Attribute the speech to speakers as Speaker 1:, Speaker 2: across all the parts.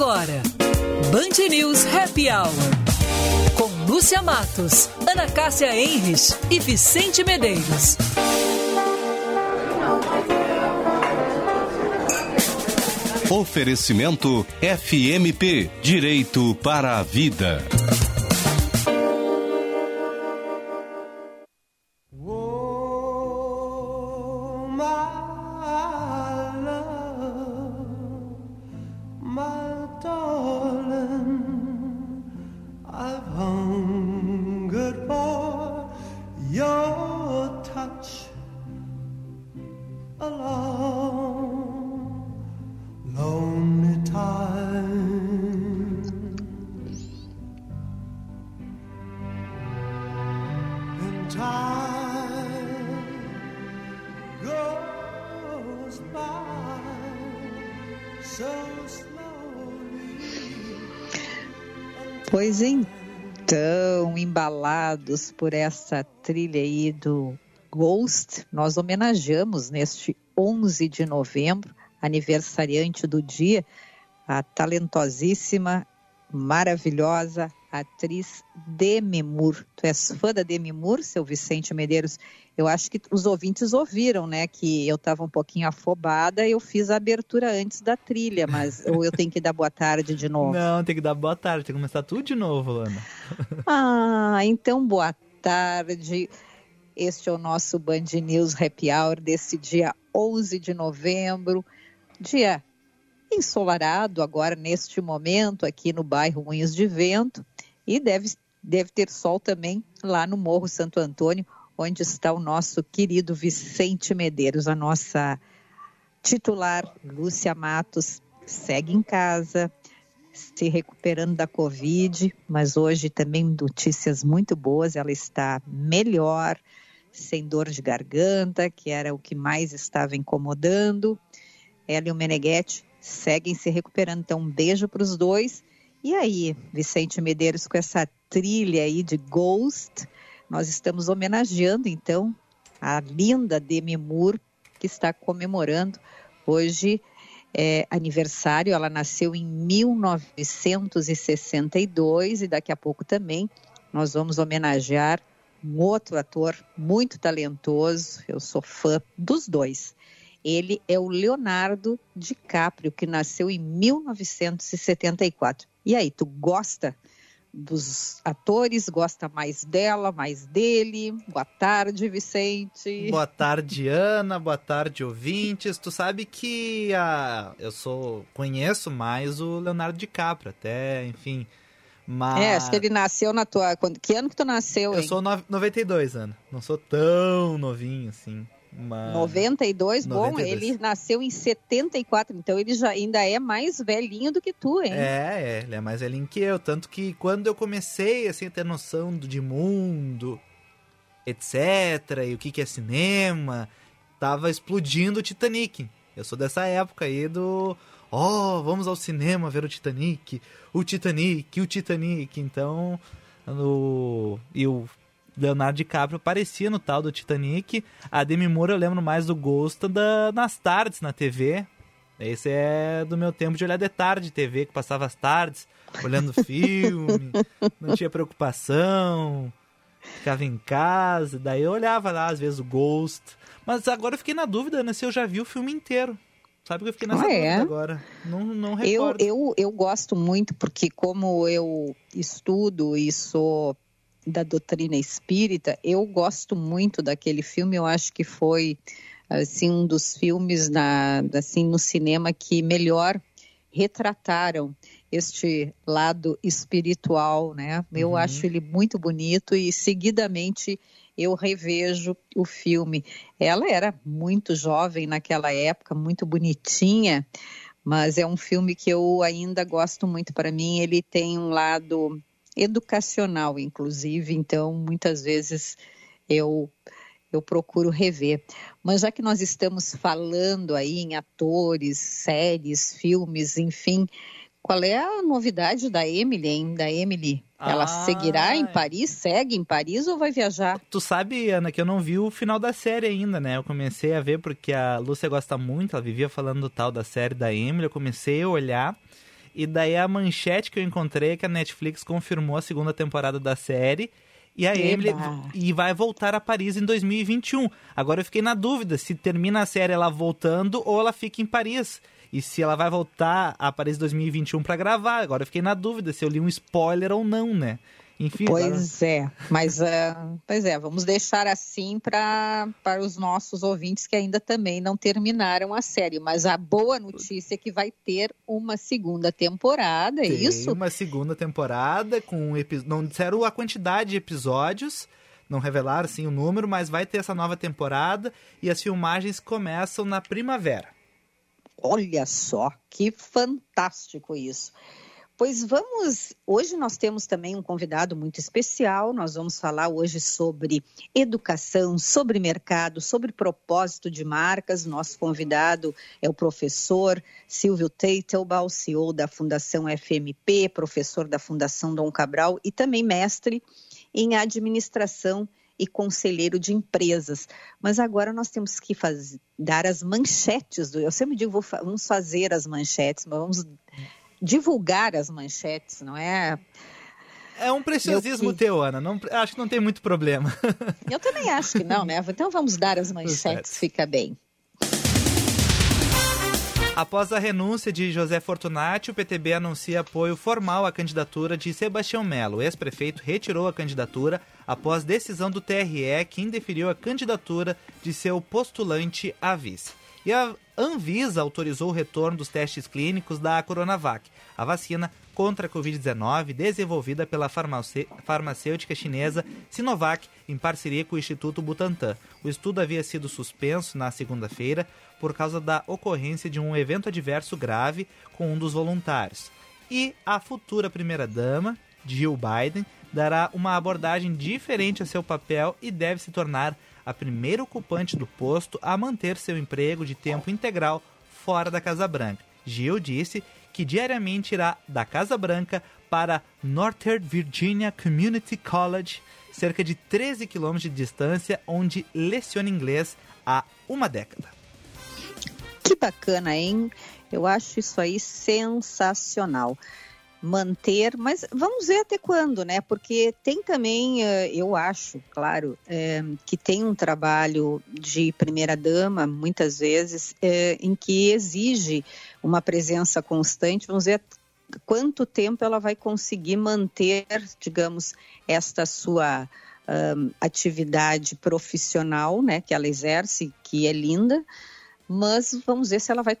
Speaker 1: agora, Band News Happy Hour. Com Lúcia Matos, Ana Cássia Enres e Vicente Medeiros.
Speaker 2: Oferecimento FMP Direito para a Vida.
Speaker 3: Embalados por essa trilha aí do Ghost, nós homenageamos neste 11 de novembro, aniversariante do dia, a talentosíssima, maravilhosa atriz Demi Moore. Tu és fã da Demi Moore, seu Vicente Medeiros? Eu acho que os ouvintes ouviram, né, que eu estava um pouquinho afobada, eu fiz a abertura antes da trilha, mas ou eu tenho que dar boa tarde de novo?
Speaker 4: Não, tem que dar boa tarde, tem que começar tudo de novo, Ana.
Speaker 3: ah, então boa tarde. Este é o nosso Band News Happy Hour desse dia 11 de novembro, dia ensolarado agora neste momento aqui no bairro Moinhos de Vento e deve, deve ter sol também lá no Morro Santo Antônio, onde está o nosso querido Vicente Medeiros, a nossa titular Lúcia Matos segue em casa, se recuperando da Covid, mas hoje também notícias muito boas, ela está melhor, sem dor de garganta, que era o que mais estava incomodando. Ela e o Meneghetti seguem se recuperando. Então, um beijo para os dois. E aí, Vicente Medeiros, com essa trilha aí de Ghost, nós estamos homenageando, então, a linda Demi Moore, que está comemorando hoje é, aniversário. Ela nasceu em 1962 e daqui a pouco também nós vamos homenagear um outro ator muito talentoso. Eu sou fã dos dois. Ele é o Leonardo DiCaprio, que nasceu em 1974. E aí, tu gosta dos atores? Gosta mais dela, mais dele? Boa tarde, Vicente.
Speaker 4: Boa tarde, Ana. Boa tarde, ouvintes. Tu sabe que a... eu sou conheço mais o Leonardo DiCaprio, até, enfim. Mas...
Speaker 3: É, acho que ele nasceu na tua. Que ano que tu nasceu?
Speaker 4: Eu
Speaker 3: hein?
Speaker 4: sou no... 92 anos. Não sou tão novinho assim.
Speaker 3: Uma... 92, 92, bom, ele nasceu em 74, então ele já ainda é mais velhinho do que tu, hein?
Speaker 4: É, é, ele é mais velhinho que eu, tanto que quando eu comecei assim, a ter noção de mundo, etc, e o que, que é cinema, tava explodindo o Titanic. Eu sou dessa época aí do, ó, oh, vamos ao cinema ver o Titanic, o Titanic, o Titanic, então, no... e o Leonardo DiCaprio aparecia no tal do Titanic. A Demi Moore eu lembro mais do gosto da, nas tardes na TV. Esse é do meu tempo de olhar de tarde TV, que passava as tardes olhando filme, não tinha preocupação, ficava em casa. Daí eu olhava lá, às vezes, o Ghost. Mas agora eu fiquei na dúvida, né, se eu já vi o filme inteiro. Sabe que eu fiquei nessa ah, é? agora. Não, não recordo.
Speaker 3: Eu, eu, eu gosto muito, porque como eu estudo e sou da doutrina espírita, eu gosto muito daquele filme, eu acho que foi assim um dos filmes na, assim no cinema que melhor retrataram este lado espiritual, né? Eu uhum. acho ele muito bonito e seguidamente eu revejo o filme. Ela era muito jovem naquela época, muito bonitinha, mas é um filme que eu ainda gosto muito. Para mim, ele tem um lado educacional, inclusive, então muitas vezes eu eu procuro rever. Mas já que nós estamos falando aí em atores, séries, filmes, enfim, qual é a novidade da Emily, hein? Da Emily? Ela ah, seguirá em Paris? Segue em Paris ou vai viajar?
Speaker 4: Tu sabe, Ana, que eu não vi o final da série ainda, né? Eu comecei a ver porque a Lúcia gosta muito, ela vivia falando do tal da série da Emily, eu comecei a olhar E daí a manchete que eu encontrei é que a Netflix confirmou a segunda temporada da série. E a Emily e vai voltar a Paris em 2021. Agora eu fiquei na dúvida se termina a série ela voltando ou ela fica em Paris. E se ela vai voltar a Paris 2021 para gravar. Agora eu fiquei na dúvida se eu li um spoiler ou não, né?
Speaker 3: Enfim, pois é, mas uh, pois é, vamos deixar assim para os nossos ouvintes que ainda também não terminaram a série. Mas a boa notícia é que vai ter uma segunda temporada, é
Speaker 4: Tem
Speaker 3: isso?
Speaker 4: Uma segunda temporada com não disseram a quantidade de episódios, não revelaram sim o número, mas vai ter essa nova temporada e as filmagens começam na primavera.
Speaker 3: Olha só, que fantástico isso. Pois vamos. Hoje nós temos também um convidado muito especial. Nós vamos falar hoje sobre educação, sobre mercado, sobre propósito de marcas. Nosso convidado é o professor Silvio Teitelbaum, CEO da Fundação FMP, professor da Fundação Dom Cabral e também mestre em administração e conselheiro de empresas. Mas agora nós temos que fazer, dar as manchetes. Do, eu sempre digo, vou, vamos fazer as manchetes, mas vamos divulgar as manchetes, não é?
Speaker 4: É um preciosismo teu, Ana. Não, acho que não tem muito problema.
Speaker 3: Eu também acho que não, né? Então vamos dar as manchetes, fica bem.
Speaker 4: Após a renúncia de José Fortunati, o PTB anuncia apoio formal à candidatura de Sebastião Melo. O ex-prefeito retirou a candidatura após decisão do TRE que indeferiu a candidatura de seu postulante a vice. E a Anvisa autorizou o retorno dos testes clínicos da Coronavac, a vacina contra a Covid-19 desenvolvida pela farmacêutica chinesa Sinovac em parceria com o Instituto Butantan. O estudo havia sido suspenso na segunda-feira por causa da ocorrência de um evento adverso grave com um dos voluntários. E a futura primeira-dama, Jill Biden, dará uma abordagem diferente a seu papel e deve se tornar a primeira ocupante do posto a manter seu emprego de tempo integral fora da Casa Branca. Gil disse que diariamente irá da Casa Branca para Northern Virginia Community College, cerca de 13 quilômetros de distância, onde leciona inglês há uma década.
Speaker 3: Que bacana, hein? Eu acho isso aí sensacional manter, mas vamos ver até quando, né? Porque tem também, eh, eu acho, claro, é, que tem um trabalho de primeira-dama, muitas vezes, é, em que exige uma presença constante. Vamos ver quanto tempo ela vai conseguir manter, digamos, esta sua um, atividade profissional, né? Que ela exerce, que é linda. Mas vamos ver se ela vai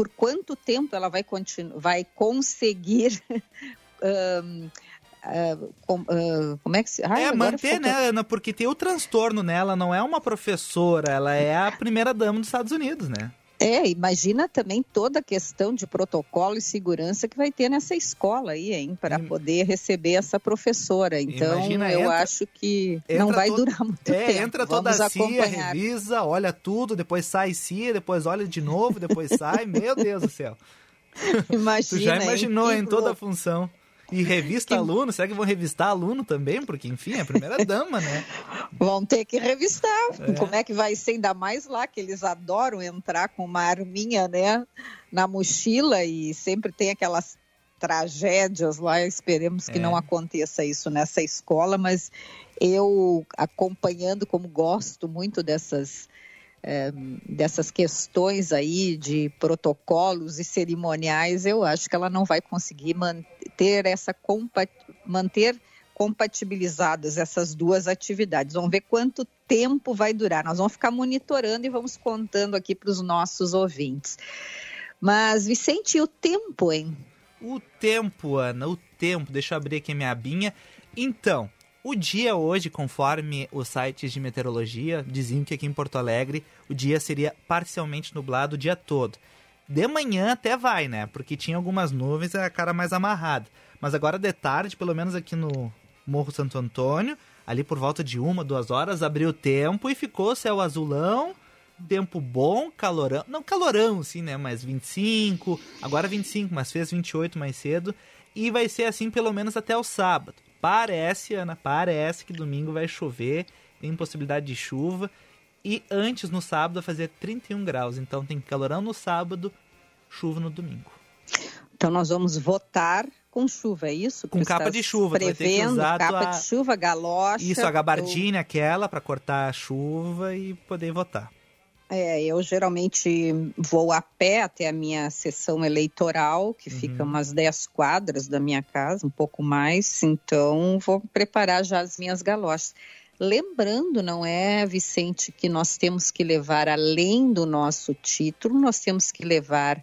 Speaker 3: por quanto tempo ela vai, vai conseguir. um, Uh, com, uh, como é que se.
Speaker 4: Ai, é, manter, né, Ana? Porque tem o transtorno nela, não é uma professora, ela é a primeira dama dos Estados Unidos, né?
Speaker 3: É, imagina também toda a questão de protocolo e segurança que vai ter nessa escola aí, hein, para poder receber essa professora. Então, imagina, eu entra, acho que não vai todo, durar muito
Speaker 4: é,
Speaker 3: tempo.
Speaker 4: Entra toda Vamos a CIA, revisa, olha tudo, depois sai CIA, depois olha de novo, depois sai. Meu Deus do céu.
Speaker 3: Imagina,
Speaker 4: tu já imaginou em toda a função. E revista que... aluno, será que vão revistar aluno também? Porque, enfim, é a primeira dama, né?
Speaker 3: Vão ter que revistar. É. Como é que vai ser? Ainda mais lá, que eles adoram entrar com uma arminha, né? Na mochila e sempre tem aquelas tragédias lá. Esperemos que é. não aconteça isso nessa escola, mas eu acompanhando, como gosto muito dessas é, dessas questões aí de protocolos e cerimoniais, eu acho que ela não vai conseguir manter essa manter compatibilizadas essas duas atividades. Vamos ver quanto tempo vai durar. Nós vamos ficar monitorando e vamos contando aqui para os nossos ouvintes. Mas, Vicente, e o tempo, hein?
Speaker 4: O tempo, Ana, o tempo. Deixa eu abrir aqui a minha abinha. Então, o dia hoje, conforme os sites de meteorologia, diziam que aqui em Porto Alegre o dia seria parcialmente nublado o dia todo. De manhã até vai, né? Porque tinha algumas nuvens e a cara mais amarrada. Mas agora de tarde, pelo menos aqui no Morro Santo Antônio, ali por volta de uma, duas horas, abriu o tempo e ficou céu azulão, tempo bom, calorão. Não calorão, assim, né? Mas 25, agora 25, mas fez 28 mais cedo. E vai ser assim pelo menos até o sábado. Parece, Ana, parece que domingo vai chover, tem possibilidade de chuva. E antes, no sábado, vai fazer 31 graus. Então tem calorão no sábado, chuva no domingo.
Speaker 3: Então nós vamos votar com chuva, é isso?
Speaker 4: Com capa de chuva,
Speaker 3: prevendo, vai ter que usar capa
Speaker 4: tua...
Speaker 3: de chuva, galocha.
Speaker 4: Isso, a gabardina, aquela para cortar a chuva e poder votar.
Speaker 3: É, eu geralmente vou a pé até a minha sessão eleitoral, que uhum. fica umas 10 quadras da minha casa, um pouco mais, então vou preparar já as minhas galochas. Lembrando, não é, Vicente, que nós temos que levar, além do nosso título, nós temos que levar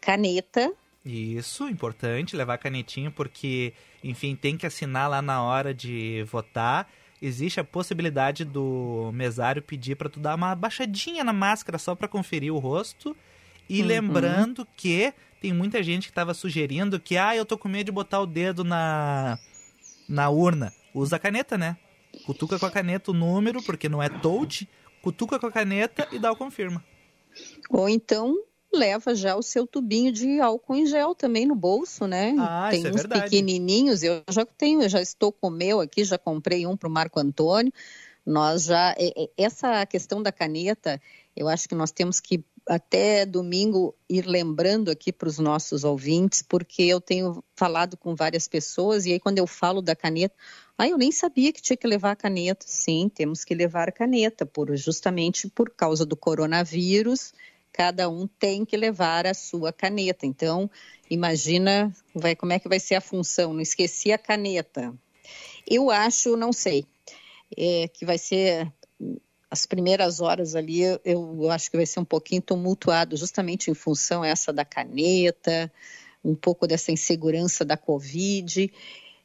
Speaker 3: caneta.
Speaker 4: Isso, importante, levar canetinha, porque, enfim, tem que assinar lá na hora de votar existe a possibilidade do mesário pedir para tu dar uma baixadinha na máscara só para conferir o rosto. E uhum. lembrando que tem muita gente que estava sugerindo que, ah, eu tô com medo de botar o dedo na, na urna. Usa a caneta, né? Cutuca com a caneta o número, porque não é touch. Cutuca com a caneta e dá o confirma.
Speaker 3: Ou então leva já o seu tubinho de álcool em gel também no bolso, né?
Speaker 4: Ah,
Speaker 3: Tem
Speaker 4: isso é
Speaker 3: uns
Speaker 4: verdade.
Speaker 3: pequenininhos, eu já tenho, eu já estou com o meu aqui, já comprei um para o Marco Antônio. Nós já essa questão da caneta, eu acho que nós temos que até domingo ir lembrando aqui para os nossos ouvintes, porque eu tenho falado com várias pessoas e aí quando eu falo da caneta, ah, eu nem sabia que tinha que levar a caneta. Sim, temos que levar a caneta, por justamente por causa do coronavírus cada um tem que levar a sua caneta. Então, imagina vai, como é que vai ser a função. Não esqueci a caneta. Eu acho, não sei, é, que vai ser as primeiras horas ali, eu, eu acho que vai ser um pouquinho tumultuado, justamente em função essa da caneta, um pouco dessa insegurança da Covid.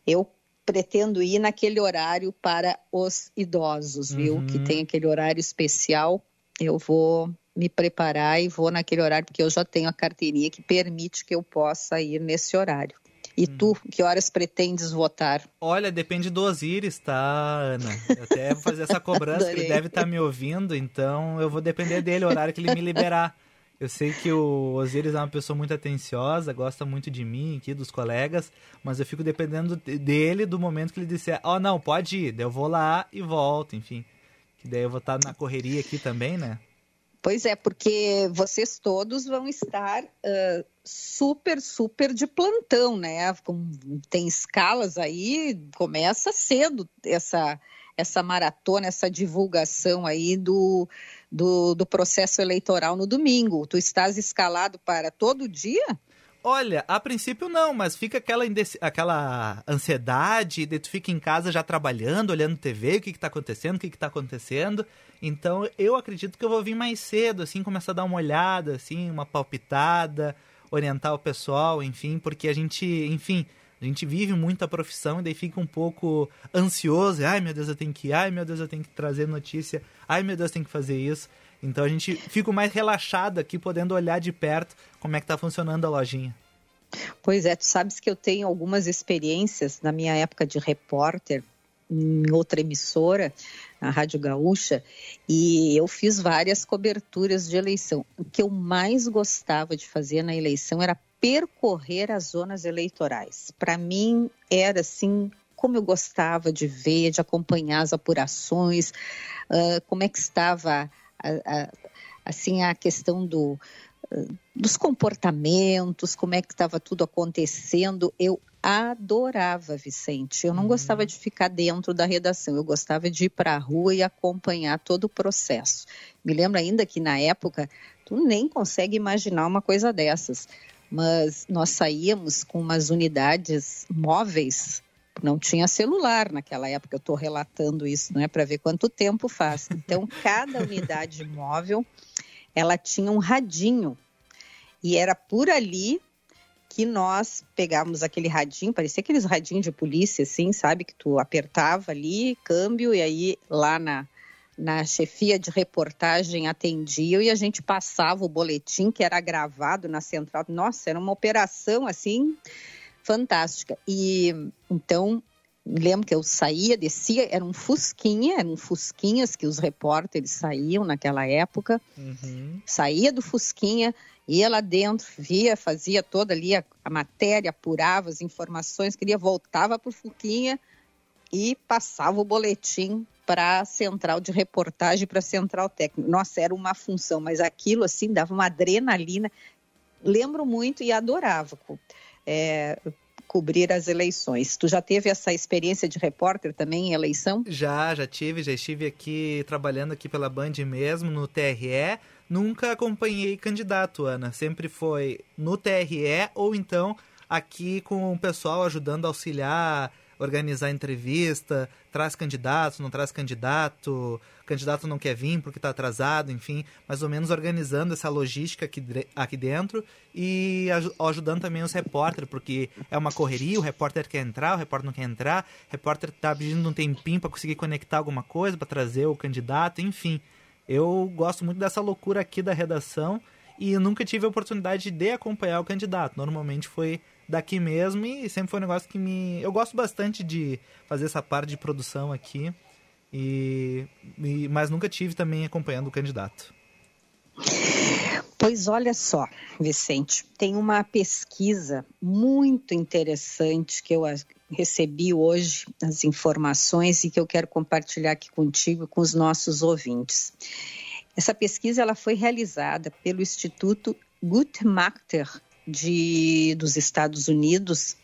Speaker 3: Eu pretendo ir naquele horário para os idosos, viu? Uhum. Que tem aquele horário especial. Eu vou me preparar e vou naquele horário, porque eu já tenho a carteirinha que permite que eu possa ir nesse horário. E hum. tu, que horas pretendes votar?
Speaker 4: Olha, depende do Osiris, tá, Ana? Eu até vou fazer essa cobrança, que ele deve estar tá me ouvindo, então eu vou depender dele, o horário que ele me liberar. Eu sei que o Osiris é uma pessoa muito atenciosa, gosta muito de mim aqui, dos colegas, mas eu fico dependendo dele do momento que ele disser, ó, oh, não, pode ir, daí eu vou lá e volto, enfim. Que daí eu vou estar tá na correria aqui também, né?
Speaker 3: Pois é, porque vocês todos vão estar uh, super, super de plantão, né? tem escalas aí, começa cedo essa, essa maratona, essa divulgação aí do, do, do processo eleitoral no domingo. Tu estás escalado para todo dia?
Speaker 4: Olha, a princípio não, mas fica aquela, aquela ansiedade, de tu fica em casa já trabalhando, olhando TV, o que, que tá acontecendo, o que, que tá acontecendo. Então eu acredito que eu vou vir mais cedo, assim, começar a dar uma olhada, assim, uma palpitada, orientar o pessoal, enfim, porque a gente, enfim, a gente vive muito a profissão e daí fica um pouco ansioso. Ai meu Deus, eu tenho que ir, ai meu Deus, eu tenho que trazer notícia, ai meu Deus, eu tenho que fazer isso. Então a gente fica mais relaxado aqui, podendo olhar de perto como é que está funcionando a lojinha.
Speaker 3: Pois é, tu sabes que eu tenho algumas experiências na minha época de repórter em outra emissora, a Rádio Gaúcha, e eu fiz várias coberturas de eleição. O que eu mais gostava de fazer na eleição era percorrer as zonas eleitorais. Para mim era assim como eu gostava de ver, de acompanhar as apurações, uh, como é que estava a, a, assim a questão do dos comportamentos, como é que estava tudo acontecendo. Eu adorava, Vicente. Eu não uhum. gostava de ficar dentro da redação, eu gostava de ir para a rua e acompanhar todo o processo. Me lembro ainda que na época, tu nem consegue imaginar uma coisa dessas, mas nós saíamos com umas unidades móveis não tinha celular naquela época, eu estou relatando isso, não é para ver quanto tempo faz. Então, cada unidade móvel, ela tinha um radinho e era por ali que nós pegávamos aquele radinho, parecia aqueles radinhos de polícia, assim, sabe? Que tu apertava ali, câmbio, e aí lá na, na chefia de reportagem atendia e a gente passava o boletim que era gravado na central. Nossa, era uma operação assim fantástica. E então lembro que eu saía, descia, era um fusquinha, eram fusquinhas que os repórteres saíam naquela época. Uhum. Saía do fusquinha, ia lá dentro, via, fazia toda ali a, a matéria, apurava as informações, queria voltava para o fusquinha e passava o boletim para a central de reportagem, para a central técnica. Nossa, era uma função, mas aquilo assim dava uma adrenalina lembro muito e adorava é, cobrir as eleições. Tu já teve essa experiência de repórter também em eleição?
Speaker 4: Já, já tive, já estive aqui trabalhando aqui pela Band mesmo, no TRE. Nunca acompanhei candidato, Ana. Sempre foi no TRE ou então aqui com o pessoal ajudando a auxiliar organizar entrevista, traz candidatos, não traz candidato, candidato não quer vir porque está atrasado, enfim, mais ou menos organizando essa logística aqui, aqui dentro e ajudando também os repórteres, porque é uma correria, o repórter quer entrar, o repórter não quer entrar, o repórter está pedindo um tempinho para conseguir conectar alguma coisa, para trazer o candidato, enfim. Eu gosto muito dessa loucura aqui da redação e nunca tive a oportunidade de acompanhar o candidato. Normalmente foi daqui mesmo e sempre foi um negócio que me. Eu gosto bastante de fazer essa parte de produção aqui, e, e mas nunca tive também acompanhando o candidato.
Speaker 3: Pois olha só, Vicente, tem uma pesquisa muito interessante que eu recebi hoje, as informações, e que eu quero compartilhar aqui contigo com os nossos ouvintes. Essa pesquisa ela foi realizada pelo Instituto Guttmacher de, dos Estados Unidos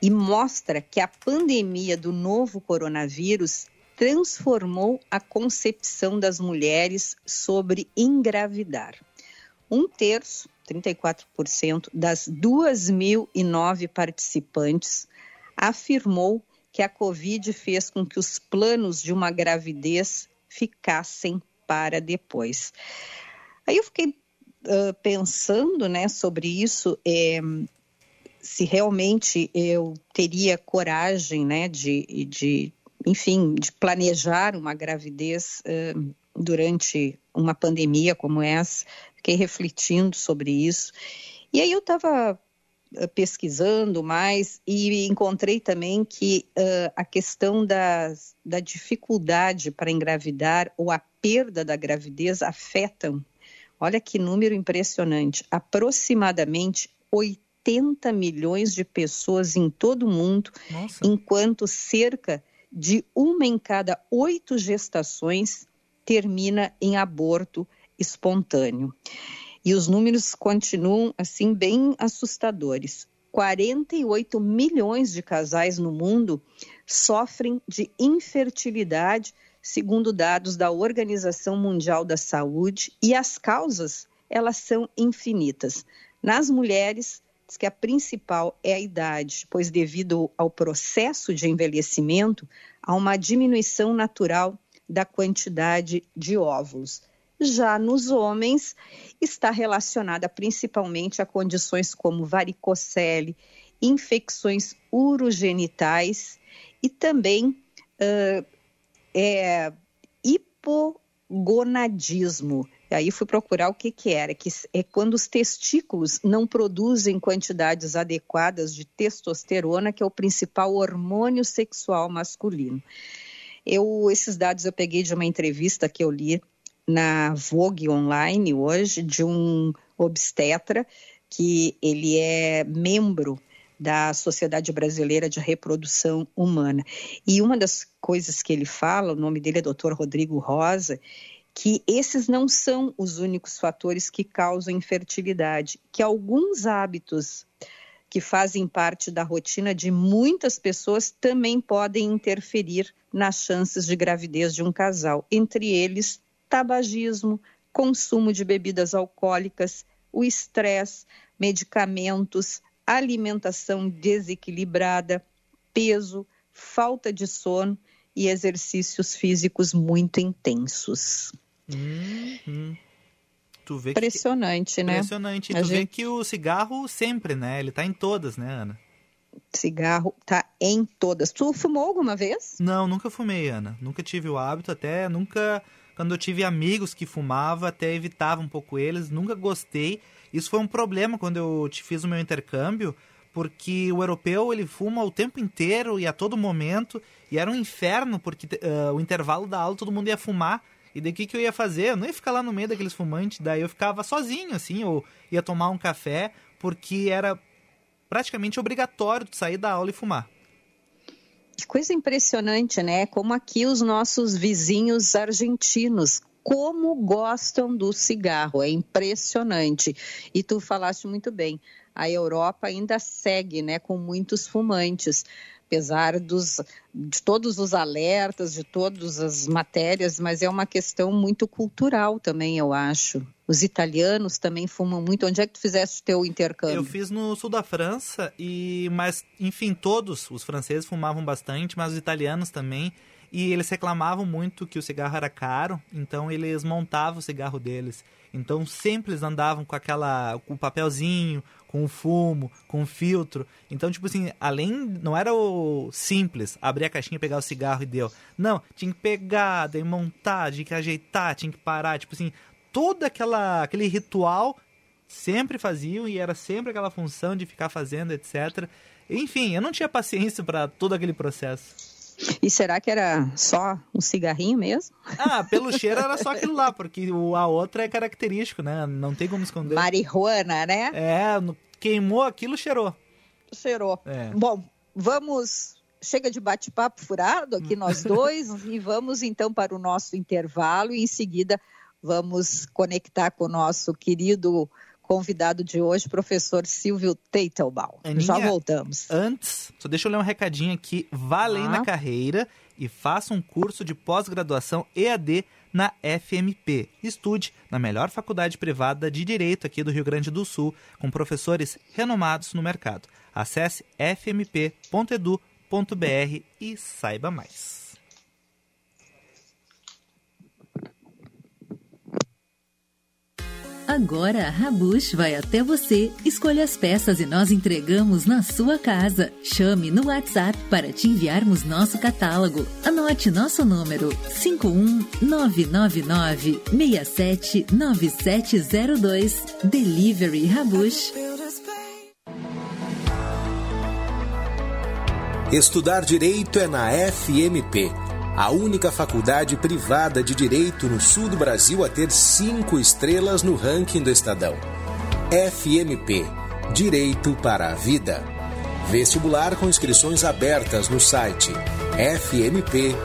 Speaker 3: e mostra que a pandemia do novo coronavírus transformou a concepção das mulheres sobre engravidar. Um terço, 34%, das 2.009 participantes afirmou que a Covid fez com que os planos de uma gravidez ficassem para depois. Aí eu fiquei pensando né, sobre isso, é, se realmente eu teria coragem né, de, de, enfim, de planejar uma gravidez uh, durante uma pandemia como essa, fiquei refletindo sobre isso. E aí eu estava pesquisando mais e encontrei também que uh, a questão das, da dificuldade para engravidar ou a perda da gravidez afetam Olha que número impressionante. Aproximadamente 80 milhões de pessoas em todo o mundo, Nossa. enquanto cerca de uma em cada oito gestações termina em aborto espontâneo. E os números continuam assim bem assustadores. 48 milhões de casais no mundo sofrem de infertilidade segundo dados da Organização Mundial da Saúde, e as causas, elas são infinitas. Nas mulheres, diz que a principal é a idade, pois devido ao processo de envelhecimento, há uma diminuição natural da quantidade de óvulos. Já nos homens, está relacionada principalmente a condições como varicocele, infecções urogenitais e também uh, é, hipogonadismo. Aí fui procurar o que, que era, que é quando os testículos não produzem quantidades adequadas de testosterona, que é o principal hormônio sexual masculino. Eu, esses dados eu peguei de uma entrevista que eu li na Vogue Online hoje, de um obstetra, que ele é membro da Sociedade Brasileira de Reprodução Humana. E uma das coisas que ele fala, o nome dele é Dr. Rodrigo Rosa, que esses não são os únicos fatores que causam infertilidade, que alguns hábitos que fazem parte da rotina de muitas pessoas também podem interferir nas chances de gravidez de um casal, entre eles tabagismo, consumo de bebidas alcoólicas, o estresse, medicamentos, alimentação desequilibrada, peso, falta de sono e exercícios físicos muito intensos.
Speaker 4: Uhum.
Speaker 3: Tu vê Impressionante,
Speaker 4: que...
Speaker 3: né?
Speaker 4: Impressionante. E tu gente... vê que o cigarro sempre, né? Ele tá em todas, né, Ana?
Speaker 3: Cigarro tá em todas. Tu fumou alguma vez?
Speaker 4: Não, nunca fumei, Ana. Nunca tive o hábito, até nunca. Quando eu tive amigos que fumavam, até evitava um pouco eles. Nunca gostei. Isso foi um problema quando eu te fiz o meu intercâmbio, porque o europeu ele fuma o tempo inteiro e a todo momento, e era um inferno, porque uh, o intervalo da aula todo mundo ia fumar. E daí o que, que eu ia fazer? Eu não ia ficar lá no meio daqueles fumantes, daí eu ficava sozinho, assim, ou ia tomar um café, porque era praticamente obrigatório sair da aula e fumar.
Speaker 3: Que coisa impressionante, né? Como aqui os nossos vizinhos argentinos como gostam do cigarro, é impressionante. E tu falaste muito bem, a Europa ainda segue né, com muitos fumantes apesar dos, de todos os alertas, de todas as matérias, mas é uma questão muito cultural também, eu acho. Os italianos também fumam muito. Onde é que tu fizeste o teu intercâmbio?
Speaker 4: Eu fiz no sul da França e, mas enfim, todos os franceses fumavam bastante, mas os italianos também. E eles reclamavam muito que o cigarro era caro, então eles montavam o cigarro deles. Então sempre eles andavam com aquela com o papelzinho, com o fumo, com o filtro. Então, tipo assim, além não era o simples abrir a caixinha, pegar o cigarro e deu. Não, tinha que pegar, daí montar, tinha que ajeitar, tinha que parar, tipo assim, todo aquela aquele ritual sempre faziam e era sempre aquela função de ficar fazendo, etc. Enfim, eu não tinha paciência para todo aquele processo.
Speaker 3: E será que era só um cigarrinho mesmo?
Speaker 4: Ah, pelo cheiro era só aquilo lá, porque a outra é característico, né? Não tem como esconder.
Speaker 3: Marihuana, né?
Speaker 4: É, queimou aquilo, cheirou.
Speaker 3: Cheirou. É. Bom, vamos. Chega de bate-papo furado aqui nós dois e vamos então para o nosso intervalo e em seguida vamos conectar com o nosso querido convidado de hoje, professor Silvio Teitelbaum. Já voltamos.
Speaker 4: Antes, só deixa eu ler um recadinho aqui. Vá além ah. na carreira e faça um curso de pós-graduação EAD na FMP. Estude na melhor faculdade privada de Direito aqui do Rio Grande do Sul, com professores renomados no mercado. Acesse fmp.edu.br e saiba mais.
Speaker 5: Agora a Rabush vai até você. Escolha as peças e nós entregamos na sua casa. Chame no WhatsApp para te enviarmos nosso catálogo. Anote nosso número 51999 679702. Delivery Rabush.
Speaker 6: Estudar direito é na FMP a única faculdade privada de direito no sul do Brasil a ter cinco estrelas no ranking do Estadão. FMP Direito para a Vida. Vestibular com inscrições abertas no site fmp.edu.br.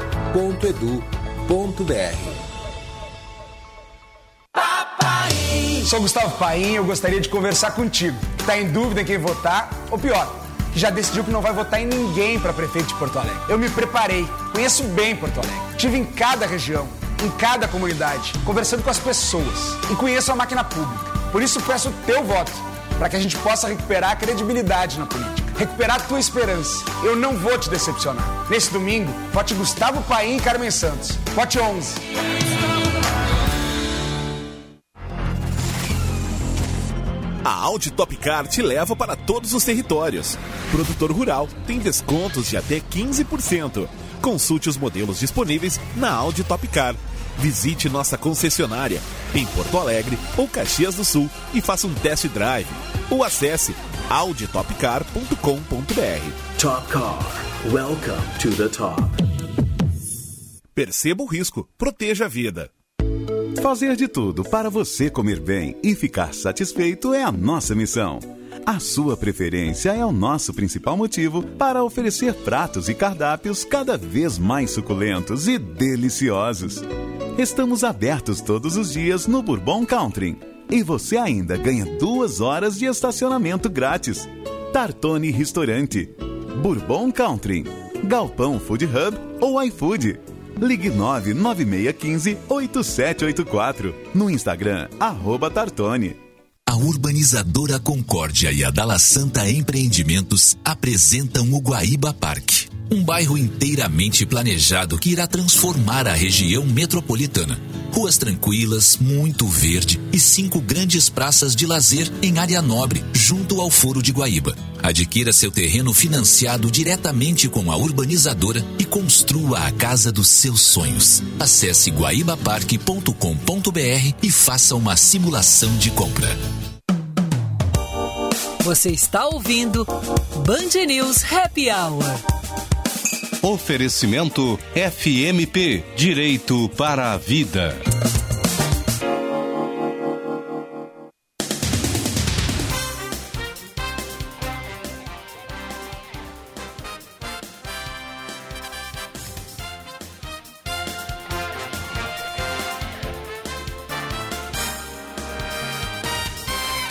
Speaker 7: Sou Gustavo Paim eu gostaria de conversar contigo. Está em dúvida em quem votar? Ou pior, que já decidiu que não vai votar em ninguém para prefeito de Porto Alegre. Eu me preparei, conheço bem Porto Alegre. Tive em cada região, em cada comunidade, conversando com as pessoas e conheço a máquina pública. Por isso peço o teu voto, para que a gente possa recuperar a credibilidade na política, recuperar a tua esperança. Eu não vou te decepcionar. Nesse domingo, vote Gustavo Paim e Carmen Santos. Vote 11.
Speaker 8: Audi Top Car te leva para todos os territórios. Produtor rural tem descontos de até 15%. Consulte os modelos disponíveis na Audi Top Car. Visite nossa concessionária em Porto Alegre ou Caxias do Sul e faça um test drive. Ou acesse auditopcar.com.br.
Speaker 9: Top Car. Welcome to the top.
Speaker 8: Perceba o risco, proteja a vida.
Speaker 10: Fazer de tudo para você comer bem e ficar satisfeito é a nossa missão. A sua preferência é o nosso principal motivo para oferecer pratos e cardápios cada vez mais suculentos e deliciosos. Estamos abertos todos os dias no Bourbon Country e você ainda ganha duas horas de estacionamento grátis. Tartone Restaurante, Bourbon Country, Galpão Food Hub ou iFood. Ligue 99615 8784. No Instagram, arroba Tartone.
Speaker 11: A urbanizadora Concórdia e a Dala Santa Empreendimentos apresentam o Guaíba Parque. Um bairro inteiramente planejado que irá transformar a região metropolitana ruas tranquilas, muito verde e cinco grandes praças de lazer em área nobre, junto ao Foro de Guaíba. Adquira seu terreno financiado diretamente com a urbanizadora e construa a casa dos seus sonhos. Acesse guaibaparque.com.br e faça uma simulação de compra.
Speaker 1: Você está ouvindo Band News Happy Hour.
Speaker 2: Oferecimento FMP Direito para a Vida.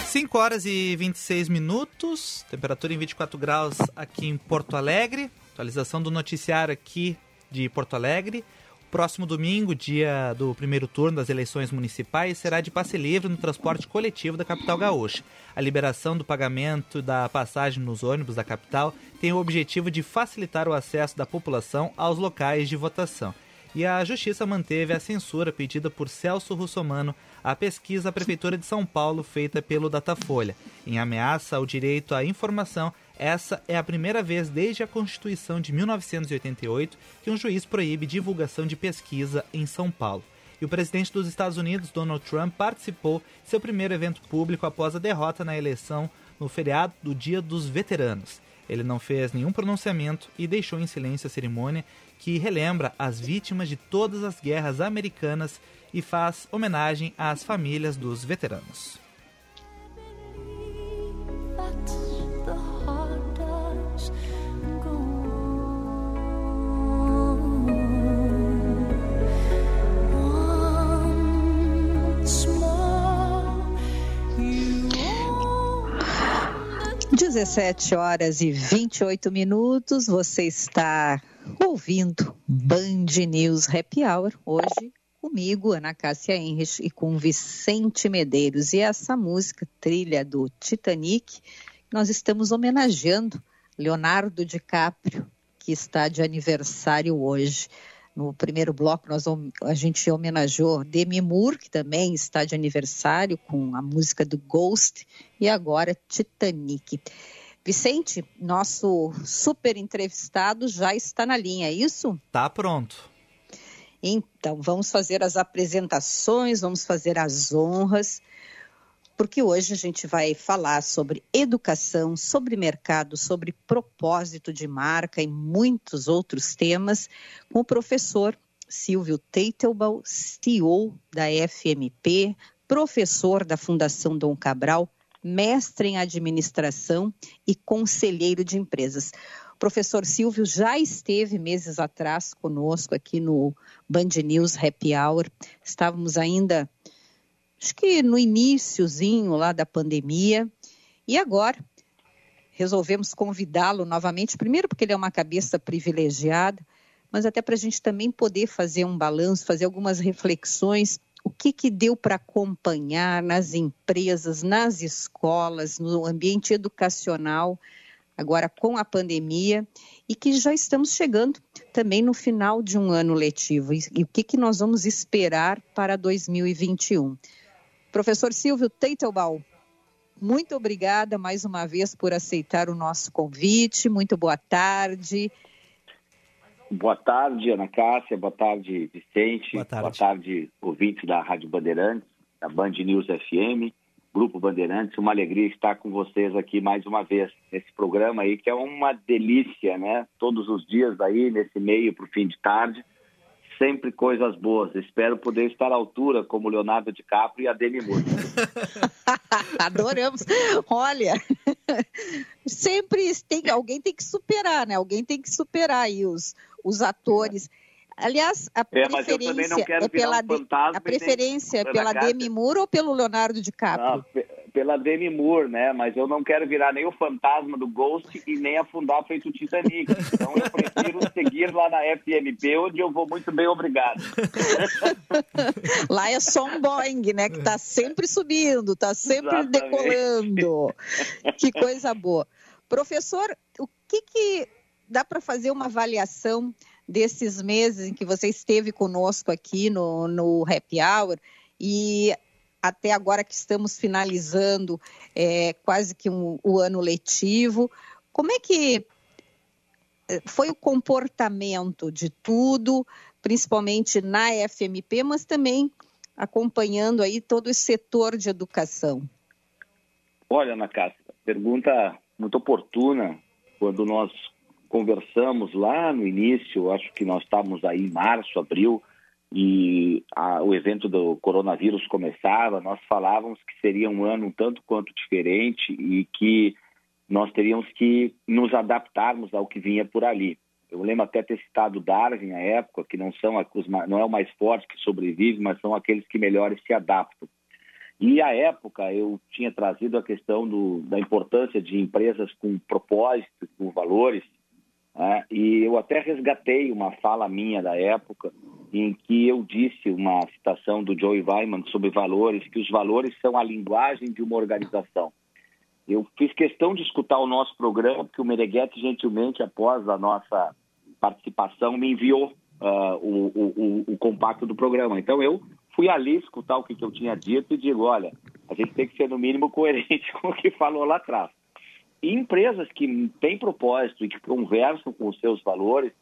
Speaker 4: Cinco horas e vinte e seis minutos, temperatura em vinte e quatro graus aqui em Porto Alegre. Atualização do noticiário aqui de Porto Alegre. Próximo domingo, dia do primeiro turno das eleições municipais, será de passe livre no transporte coletivo da capital gaúcha. A liberação do pagamento da passagem nos ônibus da capital tem o objetivo de facilitar o acesso da população aos locais de votação. E a Justiça manteve a censura pedida por Celso Russomano à pesquisa da Prefeitura de São Paulo feita pelo Datafolha. Em ameaça ao direito à informação, essa é a primeira vez desde a Constituição de 1988 que um juiz proíbe divulgação de pesquisa em São Paulo. E o presidente dos Estados Unidos, Donald Trump, participou de seu primeiro evento público após a derrota na eleição no feriado do Dia dos Veteranos. Ele não fez nenhum pronunciamento e deixou em silêncio a cerimônia que relembra as vítimas de todas as guerras americanas e faz homenagem às famílias dos veteranos.
Speaker 3: 17 horas e 28 minutos, você está ouvindo Band News Happy Hour, hoje comigo, Ana Cássia Henrich, e com Vicente Medeiros. E essa música, trilha do Titanic, nós estamos homenageando Leonardo DiCaprio, que está de aniversário hoje. No primeiro bloco, nós, a gente homenageou Demi Moore, que também está de aniversário, com a música do Ghost, e agora Titanic. Vicente, nosso super entrevistado já está na linha, é isso?
Speaker 4: Tá pronto.
Speaker 3: Então, vamos fazer as apresentações, vamos fazer as honras porque hoje a gente vai falar sobre educação, sobre mercado, sobre propósito de marca e muitos outros temas com o professor Silvio Teitelbaum, CEO da FMP, professor da Fundação Dom Cabral, mestre em administração e conselheiro de empresas. O professor Silvio já esteve meses atrás conosco aqui no Band News Happy Hour. Estávamos ainda acho que no iníciozinho lá da pandemia. E agora resolvemos convidá-lo novamente, primeiro porque ele é uma cabeça privilegiada, mas até para a gente também poder fazer um balanço, fazer algumas reflexões. O que, que deu para acompanhar nas empresas, nas escolas, no ambiente educacional, agora com a pandemia, e que já estamos chegando também no final de um ano letivo. E, e o que, que nós vamos esperar para 2021? Professor Silvio Teitelbaum, muito obrigada mais uma vez por aceitar o nosso convite. Muito boa tarde.
Speaker 12: Boa tarde, Ana Cássia. Boa tarde, Vicente. Boa tarde, boa tarde ouvintes da Rádio Bandeirantes, da Band News FM, Grupo Bandeirantes. Uma alegria estar com vocês aqui mais uma vez nesse programa aí, que é uma delícia, né? Todos os dias aí, nesse meio para o fim de tarde sempre coisas boas. Espero poder estar à altura como Leonardo DiCaprio e a Demi Moore.
Speaker 3: Adoramos. Olha, sempre tem alguém tem que superar, né? Alguém tem que superar aí os, os atores. Aliás, a é, preferência é pela um a preferência é pela Demi Moore ou pelo Leonardo DiCaprio?
Speaker 12: Não, pela Demi Moore, né? Mas eu não quero virar nem o fantasma do Ghost e nem afundar feito o Titanic. Então eu prefiro seguir lá na FMP, onde eu vou muito bem, obrigado.
Speaker 3: lá é só um Boeing, né? Que tá sempre subindo, tá sempre Exatamente. decolando. Que coisa boa. Professor, o que que dá para fazer uma avaliação desses meses em que você esteve conosco aqui no, no Happy Hour e até agora que estamos finalizando é, quase que um, o ano letivo. Como é que é, foi o comportamento de tudo, principalmente na FMP, mas também acompanhando aí todo esse setor de educação?
Speaker 12: Olha, Ana Cássia, pergunta muito oportuna quando nós conversamos lá no início, acho que nós estávamos aí em março, abril, e a, o evento do coronavírus começava, nós falávamos que seria um ano um tanto quanto diferente e que nós teríamos que nos adaptarmos ao que vinha por ali. Eu lembro até ter citado Darwin à época, que não são não é o mais forte que sobrevive, mas são aqueles que melhores se adaptam. E à época eu tinha trazido a questão do, da importância de empresas com propósito, com valores, né? e eu até resgatei uma fala minha da época em que eu disse uma citação do Joey Weiman sobre valores, que os valores são a linguagem de uma organização. Eu fiz questão de escutar o nosso programa, porque o Meneghete, gentilmente, após a nossa participação, me enviou uh, o, o, o, compacto do programa. Então, eu fui ali escutar o que, que eu tinha dito e digo, olha, a gente tem que ser, no mínimo, coerente com o que falou lá atrás. E empresas que têm propósito e que conversam com os seus valores,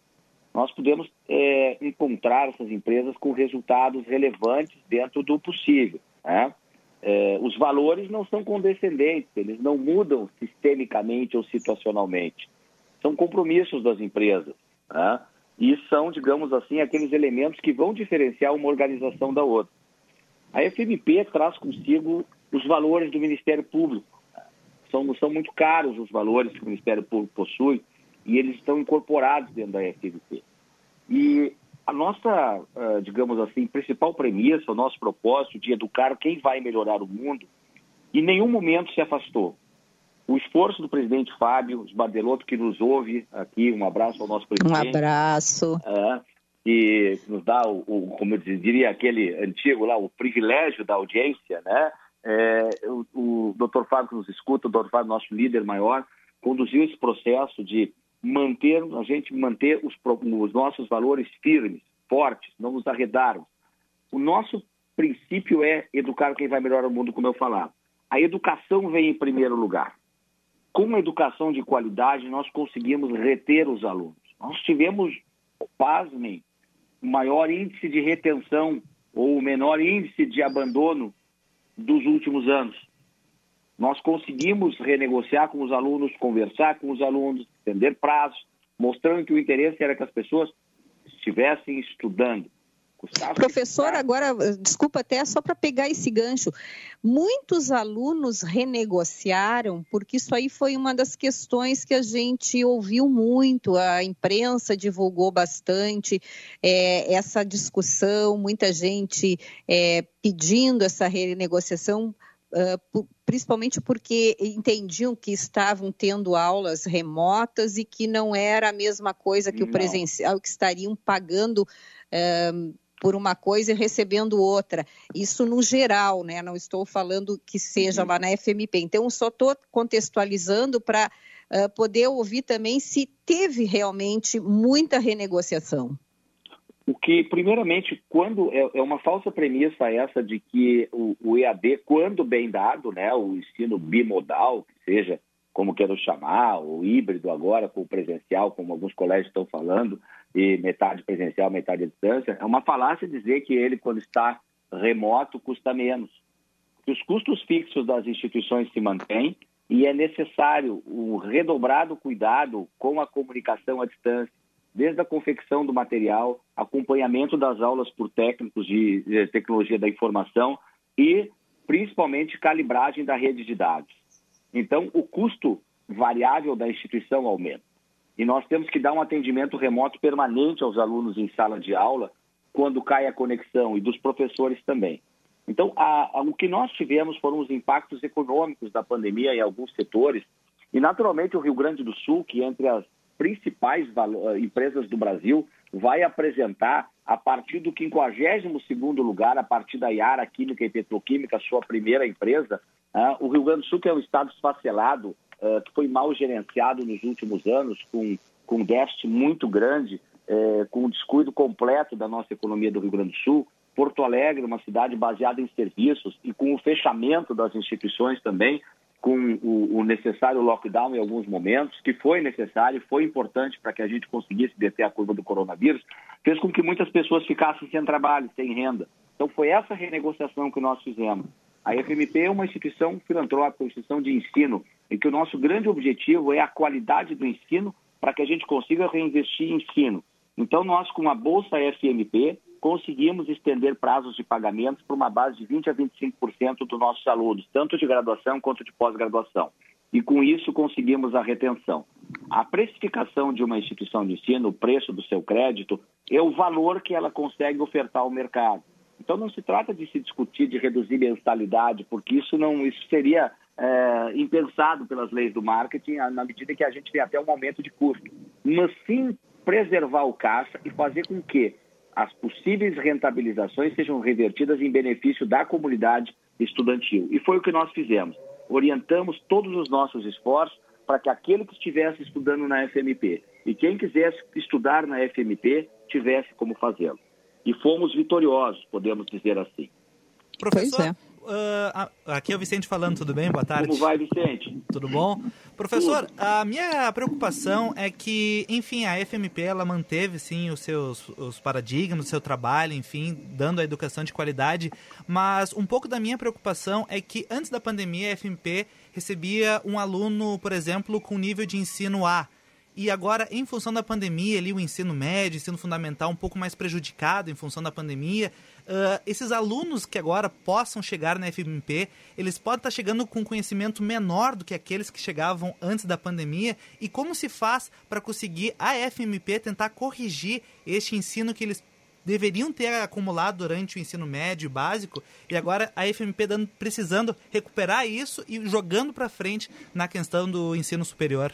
Speaker 12: nós podemos é, encontrar essas empresas com resultados relevantes dentro do possível. Né? É, os valores não são condescendentes, eles não mudam sistemicamente ou situacionalmente. São compromissos das empresas. Né? E são, digamos assim, aqueles elementos que vão diferenciar uma organização da outra. A FMP traz consigo os valores do Ministério Público. São, são muito caros os valores que o Ministério Público possui e eles estão incorporados dentro da FMP. E a nossa, uh, digamos assim, principal premissa, o nosso propósito de educar quem vai melhorar o mundo, em nenhum momento se afastou. O esforço do presidente Fábio Sbardelotto, que nos ouve aqui, um abraço ao nosso presidente.
Speaker 3: Um abraço.
Speaker 12: Uh, que nos dá, o, o, como eu diria aquele antigo lá, o privilégio da audiência, né? É, o, o doutor Fábio que nos escuta, o doutor Fábio, nosso líder maior, conduziu esse processo de manter, a gente manter os, os nossos valores firmes, fortes, não nos arredarmos. O nosso princípio é educar quem vai melhorar o mundo, como eu falava. A educação vem em primeiro lugar. Com uma educação de qualidade, nós conseguimos reter os alunos. Nós tivemos, pasmem, o maior índice de retenção ou o menor índice de abandono dos últimos anos. Nós conseguimos renegociar com os alunos, conversar com os alunos, estender prazos, mostrando que o interesse era que as pessoas estivessem estudando.
Speaker 3: Professor, agora, desculpa até só para pegar esse gancho. Muitos alunos renegociaram, porque isso aí foi uma das questões que a gente ouviu muito, a imprensa divulgou bastante é, essa discussão, muita gente é, pedindo essa renegociação principalmente porque entendiam que estavam tendo aulas remotas e que não era a mesma coisa que não. o presencial, que estariam pagando por uma coisa e recebendo outra. Isso no geral, né? Não estou falando que seja uhum. lá na FMP. Então, só estou contextualizando para uh, poder ouvir também se teve realmente muita renegociação.
Speaker 12: O que, primeiramente, quando é, é, uma falsa premissa essa de que o, o, EAD, quando bem dado, né, o ensino bimodal, que seja como quero chamar, o híbrido agora com o presencial, como alguns colégios estão falando, e metade presencial, metade à distância, é uma falácia dizer que ele, quando está remoto, custa menos. Os custos fixos das instituições se mantêm e é necessário o redobrado cuidado com a comunicação à distância desde a confecção do material, acompanhamento das aulas por técnicos de, tecnologia da informação e, principalmente, calibragem da rede de dados. Então, o custo variável da instituição aumenta. E nós temos que dar um atendimento remoto permanente aos alunos em sala de aula quando cai a conexão e dos professores também. Então, a, a, o que nós tivemos foram os impactos econômicos da pandemia em alguns setores. E, naturalmente, o Rio Grande do Sul, que entre as principais eh, empresas do Brasil, vai apresentar, a partir do 52º lugar, a partir da Iara Química e Petroquímica, sua primeira empresa, uh, o Rio Grande do Sul, que é um estado esfacelado, uh, que foi mal gerenciado nos últimos anos, com, com déficit muito grande, uh, com o descuido completo da nossa economia do Rio Grande do Sul, Porto Alegre, uma cidade baseada em serviços e com o fechamento das instituições também, com o, o, necessário lockdown em alguns momentos, que foi necessário, foi importante para que a gente conseguisse deter a curva do coronavírus, fez com que muitas pessoas ficassem sem trabalho, sem renda. Então foi essa renegociação que nós fizemos. A FMP é uma instituição filantrópica, uma instituição de ensino, e que o nosso grande objetivo é a qualidade do ensino para que a gente consiga reinvestir em ensino. Então nós, com a Bolsa FMP, conseguimos estender prazos de pagamentos para uma base de 20% a 25% dos nossos alunos, tanto de graduação quanto de pós-graduação. E com isso conseguimos a retenção. A precificação de uma instituição de ensino, o preço do seu crédito, é o valor que ela consegue ofertar ao mercado. Então não se trata de se discutir de reduzir mensalidade, porque isso não isso seria é, impensado pelas leis do marketing na medida que a gente tem até um aumento de custo, mas sim preservar o caixa e fazer com que as possíveis rentabilizações sejam revertidas em benefício da comunidade estudantil. E foi o que nós fizemos. Orientamos todos os nossos esforços para que aquele que estivesse estudando na FMP e quem quisesse estudar na FMP tivesse como fazê-lo. E fomos vitoriosos, podemos dizer assim.
Speaker 4: Professor, é. Uh, aqui é o Vicente falando, tudo bem? Boa tarde.
Speaker 12: Como vai, Vicente?
Speaker 4: Tudo bom? Professor, a minha preocupação é que, enfim, a FMP ela manteve sim os seus os paradigmas, o seu trabalho, enfim, dando a educação de qualidade, mas um pouco da minha preocupação é que antes da pandemia a FMP recebia um aluno, por exemplo, com nível de ensino A e agora, em função da pandemia, ali o ensino médio, ensino fundamental um pouco mais prejudicado em função da pandemia, uh, esses alunos que agora possam chegar na FMP, eles podem estar chegando com conhecimento menor do que aqueles que chegavam antes da pandemia. E como se faz para conseguir a FMP tentar corrigir este ensino que eles deveriam ter acumulado durante o ensino médio básico e agora a FMP dando, precisando recuperar isso e jogando para frente na questão do ensino superior?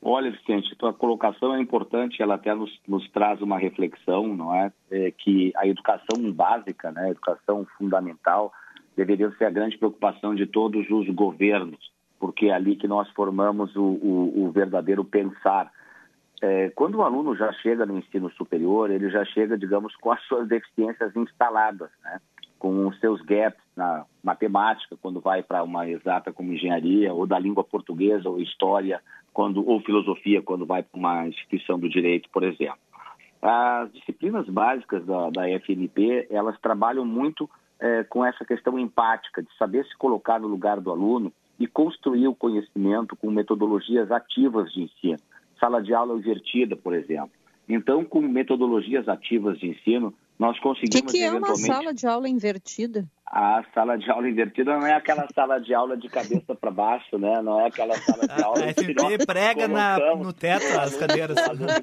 Speaker 12: Olha, Vicente, tua colocação é importante, ela até nos, nos traz uma reflexão, não é? é? Que a educação básica, né, a educação fundamental, deveria ser a grande preocupação de todos os governos, porque é ali que nós formamos o, o, o verdadeiro pensar. É, quando o aluno já chega no ensino superior, ele já chega, digamos, com as suas deficiências instaladas, né? com os seus gaps na matemática, quando vai para uma exata como engenharia, ou da língua portuguesa, ou história, quando, ou filosofia, quando vai para uma instituição do direito, por exemplo. As disciplinas básicas da, da FNP, elas trabalham muito é, com essa questão empática, de saber se colocar no lugar do aluno e construir o conhecimento com metodologias ativas de ensino. Sala de aula invertida, por exemplo. Então, com metodologias ativas de ensino, nós conseguimos.
Speaker 3: O que, que é uma sala de aula invertida?
Speaker 12: A sala de aula invertida não é aquela sala de aula de cabeça para baixo, né? Não é aquela sala de aula.
Speaker 4: A FP prega na, no teto as cadeiras.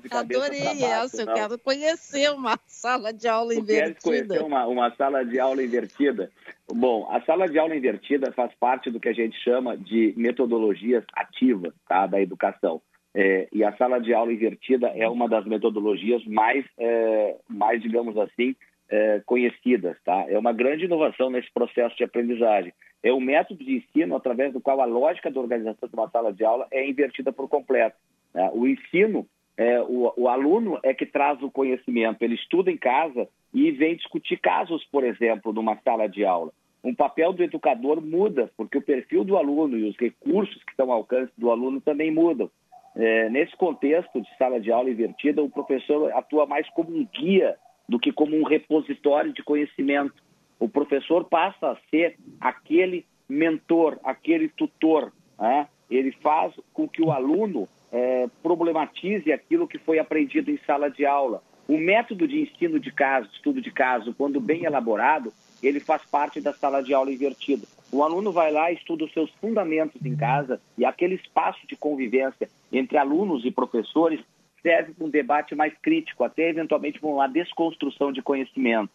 Speaker 3: Adorei essa, eu quero conhecer uma sala de aula tu invertida.
Speaker 12: Queres conhecer uma, uma sala de aula invertida? Bom, a sala de aula invertida faz parte do que a gente chama de metodologias ativas tá, da educação. É, e a sala de aula invertida é uma das metodologias mais, é, mais digamos assim, é, conhecidas. Tá? É uma grande inovação nesse processo de aprendizagem. É um método de ensino através do qual a lógica da organização de uma sala de aula é invertida por completo. Né? O ensino, é, o, o aluno é que traz o conhecimento, ele estuda em casa e vem discutir casos, por exemplo, numa sala de aula. Um papel do educador muda, porque o perfil do aluno e os recursos que estão ao alcance do aluno também mudam. É, nesse contexto de sala de aula invertida, o professor atua mais como um guia do que como um repositório de conhecimento. O professor passa a ser aquele mentor, aquele tutor. Né? Ele faz com que o aluno é, problematize aquilo que foi aprendido em sala de aula. O método de ensino de caso, estudo de caso, quando bem elaborado, ele faz parte da sala de aula invertida. O aluno vai lá estuda os seus fundamentos em casa e aquele espaço de convivência entre alunos e professores serve para um debate mais crítico, até eventualmente para uma desconstrução de conhecimento.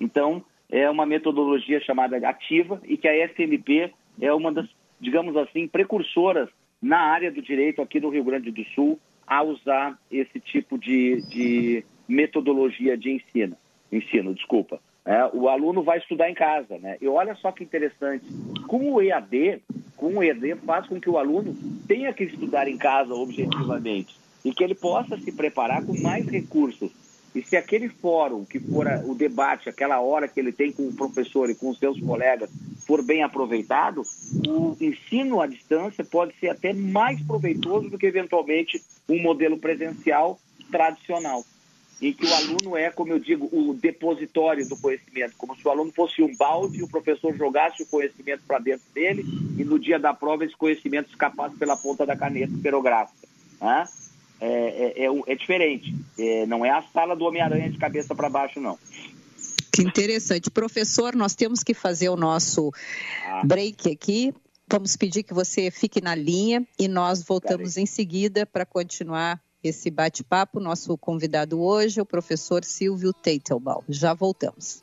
Speaker 12: Então, é uma metodologia chamada ativa e que a FMP é uma das, digamos assim, precursoras na área do direito aqui no Rio Grande do Sul a usar esse tipo de, de metodologia de ensino. Ensino, desculpa. É, o aluno vai estudar em casa, né? E olha só que interessante, com o EAD, com o EAD faz com que o aluno tenha que estudar em casa objetivamente e que ele possa se preparar com mais recursos. E se aquele fórum que for o debate, aquela hora que ele tem com o professor e com os seus colegas, for bem aproveitado, o ensino à distância pode ser até mais proveitoso do que eventualmente um modelo presencial tradicional em que o aluno é, como eu digo, o depositório do conhecimento, como se o aluno fosse um balde e o professor jogasse o conhecimento para dentro dele e no dia da prova esse conhecimento escapasse pela ponta da caneta esperográfica. Né? É, é, é, é, diferente, é, não é a sala do Homem-Aranha de cabeça para baixo, não.
Speaker 3: Que interessante. Professor, nós temos que fazer o nosso ah. break aqui. Vamos pedir que você fique na linha e nós voltamos em seguida para continuar esse bate-papo. Nosso convidado hoje é o professor Silvio Teitelbaum. Já voltamos.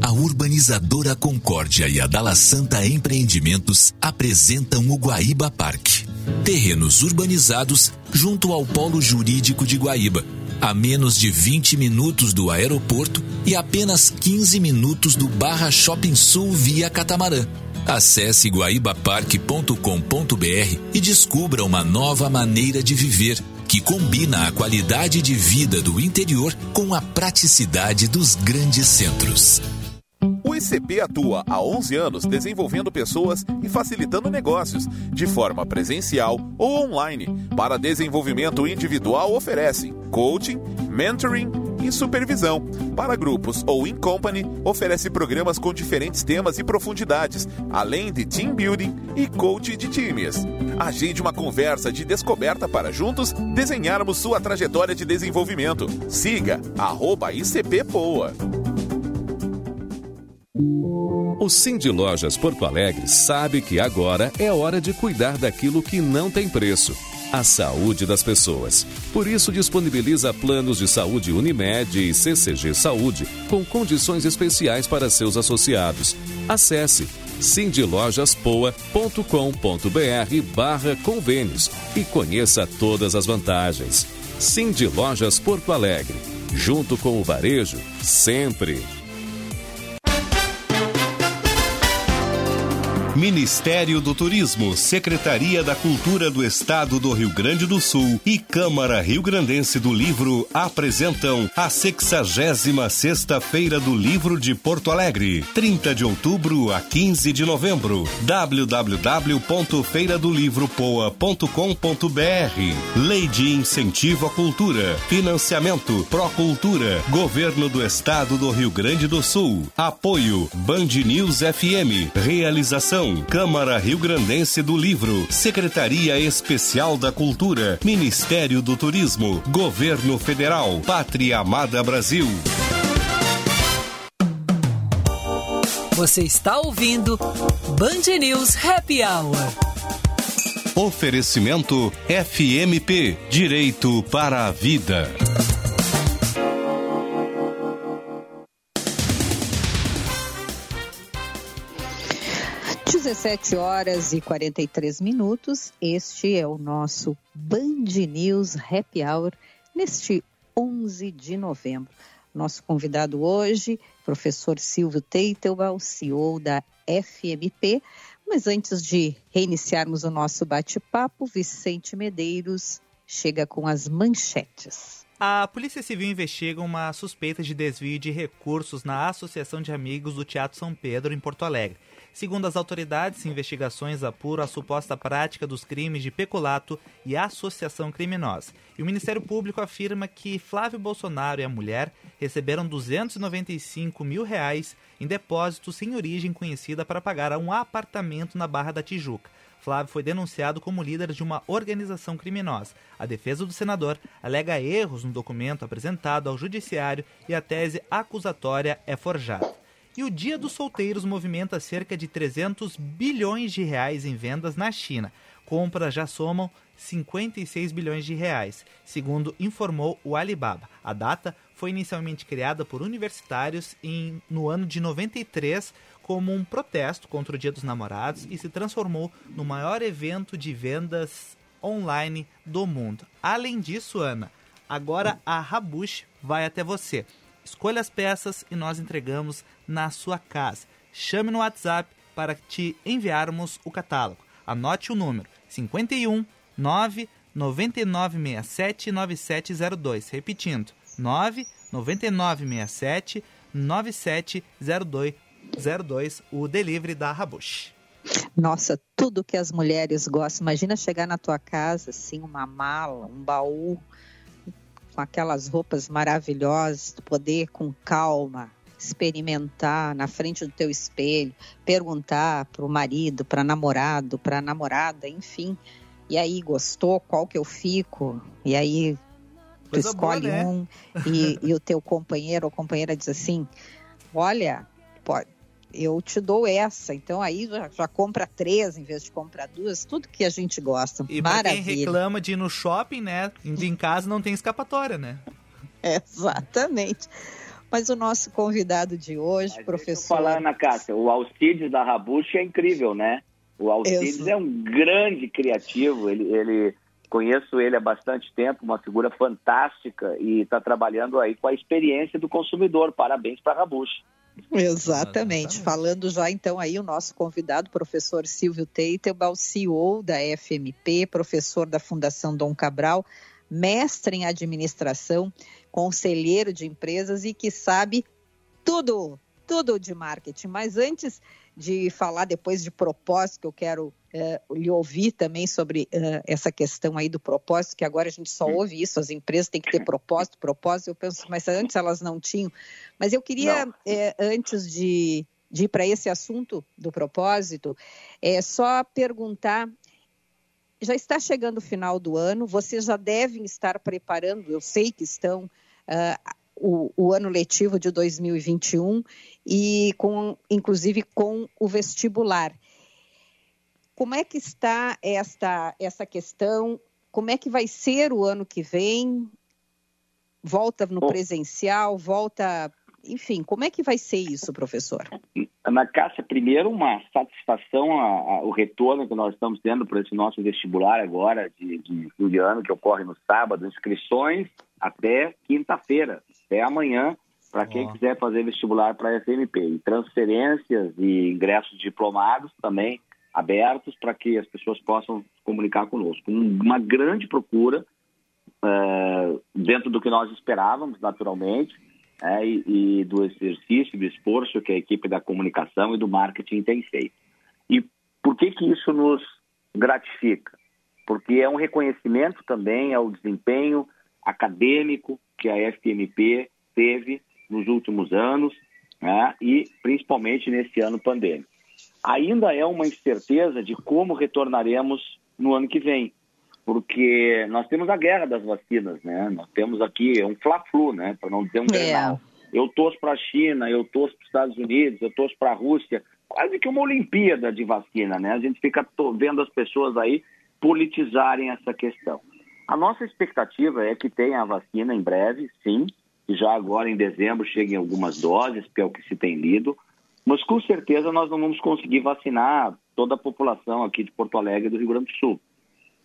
Speaker 11: A urbanizadora Concórdia e a Dala Santa Empreendimentos apresentam o Guaíba Parque. Terrenos urbanizados junto ao Polo Jurídico de Guaíba a menos de 20 minutos do aeroporto e apenas 15 minutos do Barra Shopping Sul via catamarã. Acesse guaibaparque.com.br e descubra uma nova maneira de viver que combina a qualidade de vida do interior com a praticidade dos grandes centros.
Speaker 8: O ICP atua há 11 anos desenvolvendo pessoas e facilitando negócios, de forma presencial ou online. Para desenvolvimento individual, oferece coaching, mentoring e supervisão. Para grupos ou in company, oferece programas com diferentes temas e profundidades, além de team building e coach de times. Agende uma conversa de descoberta para juntos desenharmos sua trajetória de desenvolvimento. Siga ICPPoa.
Speaker 2: O Cindy Lojas Porto Alegre sabe que agora é hora de cuidar daquilo que não tem preço a saúde das pessoas. Por isso, disponibiliza planos de saúde Unimed e CCG Saúde com condições especiais para seus associados. Acesse cindylojaspoa.com.br barra convênios e conheça todas as vantagens. Cindy Lojas Porto Alegre, junto com o varejo, sempre.
Speaker 13: Ministério do Turismo, Secretaria da Cultura do Estado do Rio Grande do Sul e Câmara Rio Grandense do Livro apresentam a 66 Sexta-feira do Livro de Porto Alegre, 30 de outubro a 15 de novembro. www.feiradolivropoa.com.br Lei de Incentivo à Cultura, Financiamento, Procultura, Governo do Estado do Rio Grande do Sul. Apoio Band News FM. Realização Câmara Rio Grandense do Livro, Secretaria Especial da Cultura, Ministério do Turismo, Governo Federal, Pátria Amada Brasil.
Speaker 1: Você está ouvindo Band News Happy Hour.
Speaker 13: Oferecimento FMP Direito para a Vida.
Speaker 3: 17 horas e 43 minutos. Este é o nosso Band News Happy Hour neste 11 de novembro. Nosso convidado hoje, professor Silvio Teitelbaum, CEO da FMP. Mas antes de reiniciarmos o nosso bate-papo, Vicente Medeiros chega com as manchetes.
Speaker 4: A Polícia Civil investiga uma suspeita de desvio de recursos na Associação de Amigos do Teatro São Pedro, em Porto Alegre. Segundo as autoridades, investigações apuram a suposta prática dos crimes de peculato e associação criminosa. E o Ministério Público afirma que Flávio Bolsonaro e a mulher receberam 295 mil reais em depósitos sem origem conhecida para pagar a um apartamento na Barra da Tijuca. Flávio foi denunciado como líder de uma organização criminosa. A defesa do senador alega erros no documento apresentado ao judiciário e a tese acusatória é forjada. E o Dia dos Solteiros movimenta cerca de 300 bilhões de reais em vendas na China. Compras já somam 56 bilhões de reais, segundo informou o Alibaba. A data foi inicialmente criada por universitários em, no ano de 93 como um protesto contra o Dia dos Namorados e se transformou no maior evento de vendas online do mundo. Além disso, Ana, agora a Rabush vai até você. Escolha as peças e nós entregamos na sua casa. Chame no WhatsApp para te enviarmos o catálogo. Anote o número 51 9 9967 9702. Repetindo, 9 9967 9702, o delivery da Rabush.
Speaker 3: Nossa, tudo que as mulheres gostam. Imagina chegar na tua casa, assim, uma mala, um baú, com aquelas roupas maravilhosas, poder com calma experimentar na frente do teu espelho, perguntar para o marido, para namorado, para namorada, enfim. E aí, gostou? Qual que eu fico? E aí, tu
Speaker 4: Coisa
Speaker 3: escolhe
Speaker 4: boa, né?
Speaker 3: um e, e o teu companheiro ou companheira diz assim: Olha, pode, eu te dou essa. Então aí já, já compra três em vez de comprar duas. Tudo que a gente gosta.
Speaker 4: E pra quem
Speaker 3: Maravilha.
Speaker 4: reclama de ir no shopping, né? Em casa não tem escapatória, né?
Speaker 3: Exatamente. Mas o nosso convidado de hoje, professor.
Speaker 12: Falar, Ana Cássia, o Alcides da Rabucha é incrível, né? O Alcides
Speaker 3: Exato.
Speaker 12: é um grande criativo, ele, ele conheço ele há bastante tempo, uma figura fantástica e está trabalhando aí com a experiência do consumidor. Parabéns para a Rabucha.
Speaker 3: Exatamente. Falando já então aí o nosso convidado, professor Silvio Teitelbaum, CEO da FMP, professor da Fundação Dom Cabral, mestre em administração, conselheiro de empresas e que sabe tudo, tudo de marketing. Mas antes de falar depois de propósito, que eu quero eh, lhe ouvir também sobre eh, essa questão aí do propósito, que agora a gente só ouve isso, as empresas têm que ter propósito, propósito, eu penso, mas antes elas não tinham. Mas eu queria, eh, antes de, de ir para esse assunto do propósito, é só perguntar já está chegando o final do ano, vocês já devem estar preparando, eu sei que estão, ah, o, o ano letivo de 2021 e com, inclusive com o vestibular. Como é que está esta, essa questão? Como é que vai ser o ano que vem? Volta no presencial, volta. Enfim, como é que vai ser isso, professor?
Speaker 12: Ana Cássia, primeiro uma satisfação a, a, o retorno que nós estamos tendo para esse nosso vestibular agora de, de fim de ano, que ocorre no sábado, inscrições até quinta-feira, até amanhã, para quem quiser fazer vestibular para a FMP. E transferências e ingressos diplomados também abertos para que as pessoas possam comunicar conosco. Um- Uma grande procura, eh, dentro do que nós esperávamos, naturalmente, é, e, e do exercício, do esforço que a equipe da comunicação e do marketing tem feito. E por que que isso nos gratifica? Porque é um reconhecimento também ao desempenho acadêmico que a FMP teve nos últimos anos né, e principalmente nesse ano pandêmico. Ainda é uma incerteza de como retornaremos no ano que vem, porque nós temos a guerra das vacinas, né? Nós temos aqui um fla-flu, né? Para não dizer um Grenal. Eu torço para a China, eu torço para os Estados Unidos, eu torço para a Rússia. Quase que uma Olimpíada de vacina, né? A gente fica vendo as pessoas aí politizarem essa questão. A nossa expectativa é que tenha a vacina em breve, sim, e já agora em dezembro cheguem algumas doses, que é o que se tem lido, mas com certeza nós não vamos conseguir vacinar toda a população aqui de Porto Alegre e do Rio Grande do Sul.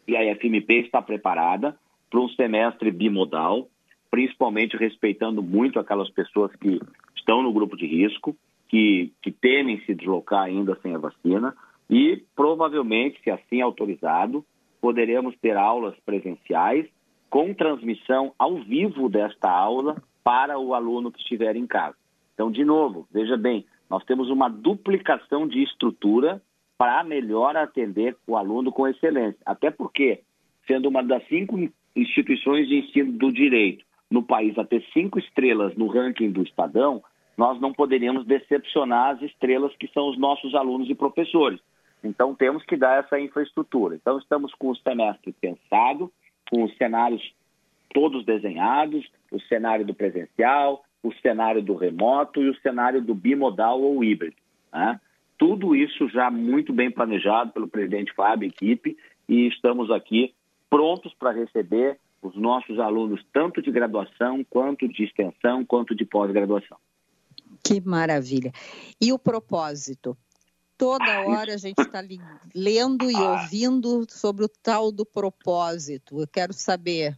Speaker 12: E a FMP está preparada para um semestre bimodal, principalmente respeitando muito aquelas pessoas que estão no grupo de risco, que, que temem se deslocar ainda sem a vacina, e provavelmente, se assim autorizado, poderemos ter aulas presenciais com transmissão ao vivo desta aula para o aluno que estiver em casa. Então, de novo, veja bem, nós temos uma duplicação de estrutura para melhor atender o aluno com excelência. Até porque, sendo uma das cinco instituições de ensino do direito no país a ter cinco estrelas no ranking do Estadão, nós não poderíamos decepcionar as estrelas que são os nossos alunos e professores. Então, temos que dar essa infraestrutura. Então, estamos com o semestre pensado, com os cenários todos desenhados, o cenário do presencial, o cenário do remoto e o cenário do bimodal ou híbrido. né? Tudo isso já muito bem planejado pelo presidente Fábio e equipe e estamos aqui prontos para receber os nossos alunos, tanto de graduação, quanto de extensão, quanto de pós-graduação.
Speaker 3: Que maravilha. E o propósito? Toda hora a gente está lendo e ouvindo sobre o tal do propósito. Eu quero saber.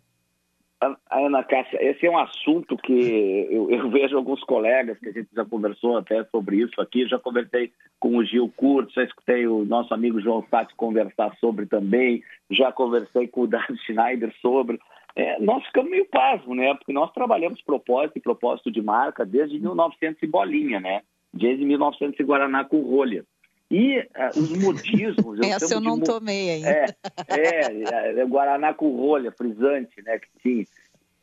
Speaker 12: Ana Cássia, esse é um assunto que eu, eu, vejo alguns colegas que a gente já conversou até sobre isso aqui. Já conversei com o Gil Curto, já escutei o nosso amigo João Sati conversar sobre também, já conversei com o Dado Schneider sobre. É, nós ficamos meio pasmo, né? Porque nós trabalhamos propósito e propósito de marca desde 1900 e bolinha, né? Desde 1900 e Guaraná com rolha. E uh, os modismos...
Speaker 3: Eu Essa eu não
Speaker 12: mo...
Speaker 3: tomei ainda.
Speaker 12: É, é, é, Guaraná com rolha, frisante, né? Que tinha.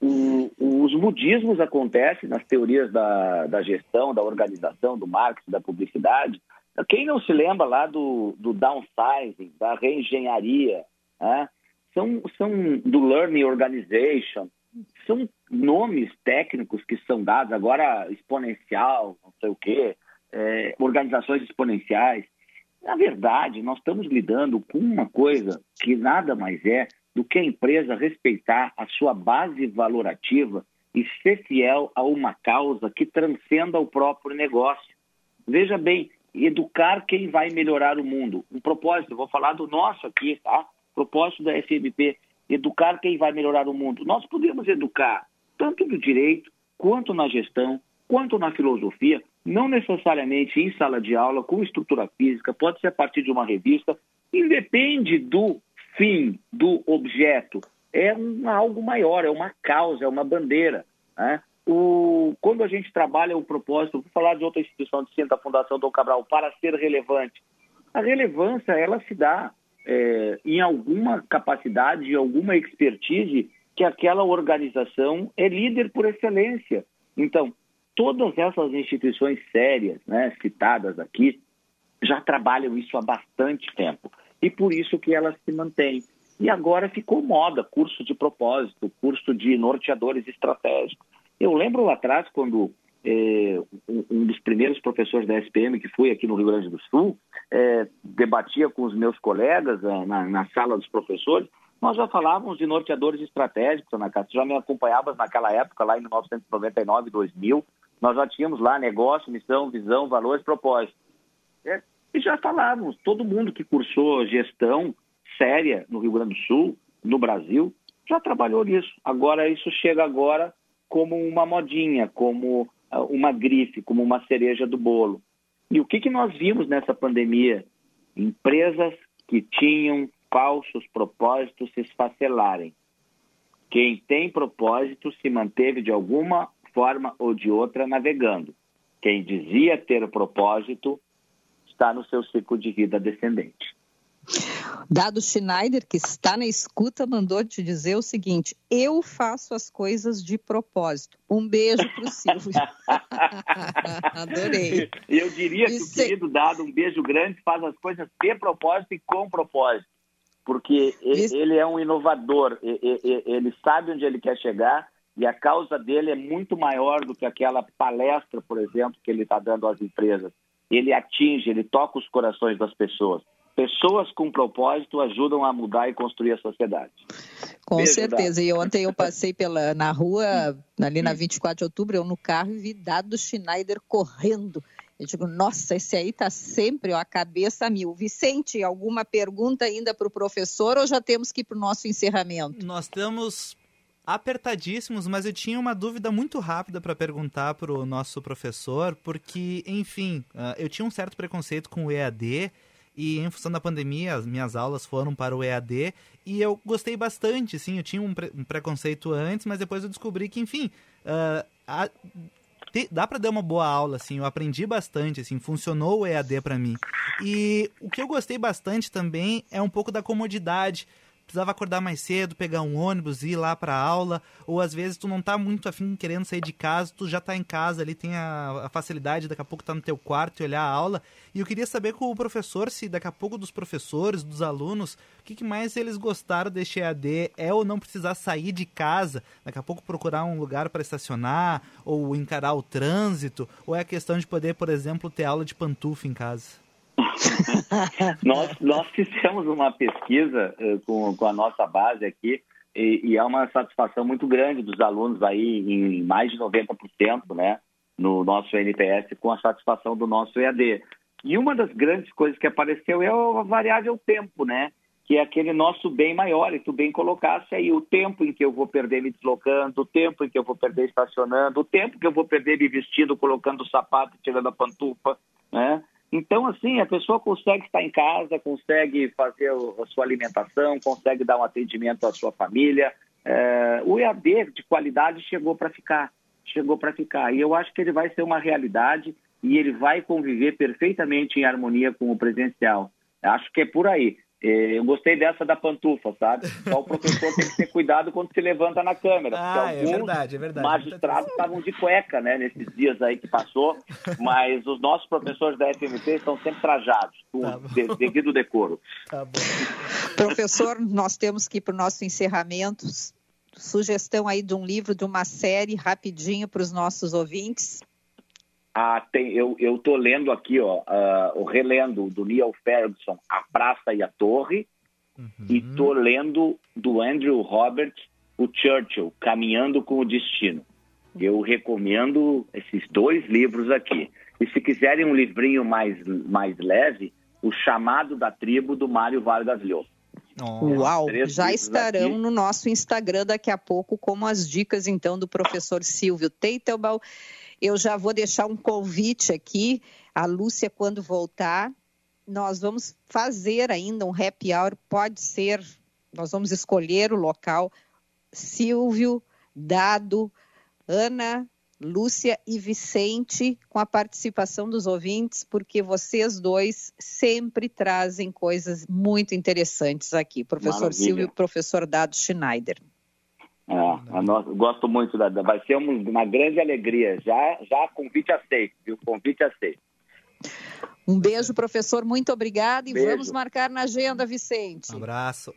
Speaker 12: o, os mudismos acontecem nas teorias da, da gestão, da organização, do marketing, da publicidade. Quem não se lembra lá do, do downsizing, da reengenharia, né? são, são do learning organization, são nomes técnicos que são dados, agora exponencial, não sei o quê, é, organizações exponenciais. Na verdade, nós estamos lidando com uma coisa que nada mais é do que a empresa respeitar a sua base valorativa e ser fiel a uma causa que transcenda o próprio negócio. Veja bem, educar quem vai melhorar o mundo. Um propósito, vou falar do nosso aqui, tá? Propósito da FMP, educar quem vai melhorar o mundo. Nós podemos educar tanto no direito, quanto na gestão, quanto na filosofia, não necessariamente em sala de aula, com estrutura física, pode ser a partir de uma revista, independe do fim do objeto, é um, algo maior, é uma causa, é uma bandeira. Né? O, quando a gente trabalha o propósito, vou falar de outra instituição de ciência da Fundação Dom Cabral, para ser relevante. A relevância, ela se dá é, em alguma capacidade, em alguma expertise que aquela organização é líder por excelência. Então, todas essas instituições sérias, né, citadas aqui, já trabalham isso há bastante tempo e por isso que ela se mantém. E agora ficou moda, curso de propósito, curso de norteadores estratégicos. Eu lembro lá atrás, quando é, um, dos primeiros professores da SPM, que fui aqui no Rio Grande do Sul, é, debatia com os meus colegas é, na, na, sala dos professores, nós já falávamos de norteadores estratégicos, Ana Cássia, já me acompanhavas naquela época, lá em 1999, 2000, nós já tínhamos lá negócio, missão, visão, valores, propósito. É, e já falávamos, todo mundo que cursou gestão séria no Rio Grande do Sul, no Brasil, já trabalhou nisso. Agora, isso chega agora como uma modinha, como ah, uma grife, como uma cereja do bolo. E o que, que nós vimos nessa pandemia? Empresas que tinham falsos propósitos se esfacelarem. Quem tem propósito se manteve de alguma forma ou de outra navegando. Quem dizia ter propósito está no seu ciclo de vida descendente.
Speaker 3: Dado Schneider, que está na escuta, mandou te dizer o seguinte: eu faço as coisas de propósito. Um beijo para o Silvio. Adorei.
Speaker 12: Eu diria que o querido Dado, um beijo grande, faz as coisas de propósito e com propósito. Porque ele é um inovador, ele sabe onde ele quer chegar e a causa dele é muito maior do que aquela palestra, por exemplo, que ele está dando às empresas ele atinge, ele toca os corações das pessoas. Pessoas com propósito ajudam a mudar e construir a sociedade.
Speaker 3: Com Beijo, certeza. E ontem eu passei pela, na rua, ali na 24 de outubro, eu no carro e vi Dado Schneider correndo. Eu digo, nossa, esse aí está sempre ó, a cabeça mil. Vicente, alguma pergunta ainda para o professor ou já temos que ir para o nosso encerramento?
Speaker 4: Nós temos apertadíssimos, mas eu tinha uma dúvida muito rápida para perguntar para o nosso professor, porque, enfim, uh, eu tinha um certo preconceito com o EAD e em função da pandemia as minhas aulas foram para o EAD e eu gostei bastante, sim, eu tinha um, pre um preconceito antes, mas depois eu descobri que, enfim, uh, a, te, dá para dar uma boa aula, assim, eu aprendi bastante, assim, funcionou o EAD para mim. E o que eu gostei bastante também é um pouco da comodidade, precisava acordar mais cedo, pegar um ônibus, ir lá para aula, ou às vezes tu não tá muito afim querendo sair de casa, tu já tá em casa ali, tem a, a facilidade, daqui a pouco tá no teu quarto e olhar a aula. E eu queria saber com o professor, se daqui a pouco dos professores, dos alunos, o que, que mais eles gostaram deste EAD? É ou não precisar sair de casa, daqui a pouco procurar um lugar para estacionar, ou encarar o trânsito, ou é a questão de poder, por exemplo, ter aula de pantufa em casa?
Speaker 12: nós, nós fizemos uma pesquisa uh, com, com a nossa base aqui e, e, é uma satisfação muito grande dos alunos aí, em mais de 90%, né, no nosso NPS, com a satisfação do nosso EAD. E uma das grandes coisas que apareceu é a variável tempo, né? Que é aquele nosso bem maior, e tu bem colocasse aí o tempo em que eu vou perder me deslocando, o tempo em que eu vou perder estacionando, o tempo que eu vou perder me vestindo, colocando o sapato, tirando a pantufa, né? Então, assim, a pessoa consegue estar em casa, consegue fazer a sua alimentação, consegue dar um atendimento à sua família. É, o EAD de qualidade chegou para ficar, chegou para ficar. E eu acho que ele vai ser uma realidade e ele vai conviver perfeitamente em harmonia com o presencial. Acho que é por aí. Eu gostei dessa da pantufa, sabe? Só o professor tem que ter cuidado quando se levanta na câmera.
Speaker 4: Ah, é
Speaker 12: alguns
Speaker 4: verdade, é verdade.
Speaker 12: magistrados estavam de cueca, né? Nesses dias aí que passou. Mas os nossos professores da FMT estão sempre trajados, com
Speaker 3: Tá
Speaker 12: de- devido decoro.
Speaker 4: Tá bom.
Speaker 3: Professor, nós temos que ir para o nosso encerramento. Sugestão aí de um livro, de uma série, rapidinho para os nossos ouvintes.
Speaker 12: Ah, tem, eu, tô lendo aqui, ó, o relendo do Neil Ferguson, A Praça e a Torre, e tô lendo do Andrew Roberts, o Churchill, Caminhando com o Destino. Eu recomendo esses dois livros aqui. E se quiserem um livrinho mais, mais leve, O Chamado da Tribo, do Mário Vargas Llosa.
Speaker 3: Uau, já estarão
Speaker 12: aqui.
Speaker 3: no nosso Instagram daqui a pouco, como as dicas, então, do professor Silvio Teitelbaum. Eu já vou deixar um convite aqui. A Lúcia, quando voltar, nós vamos fazer ainda um happy hour. Pode ser, nós vamos escolher o local. Silvio, Dado, Ana, Lúcia e Vicente, com a participação dos ouvintes, porque vocês dois sempre trazem coisas muito interessantes aqui. Professor
Speaker 12: Maravilha.
Speaker 3: Silvio e professor Dado Schneider.
Speaker 12: É, nossa- gosto muito da, vai ser um- uma grande alegria. Já, já convite aceito, viu? Convite aceito.
Speaker 3: Um beijo, professor, muito obrigada e
Speaker 12: Beijo.
Speaker 3: vamos marcar na agenda, Vicente.
Speaker 4: Um abraço.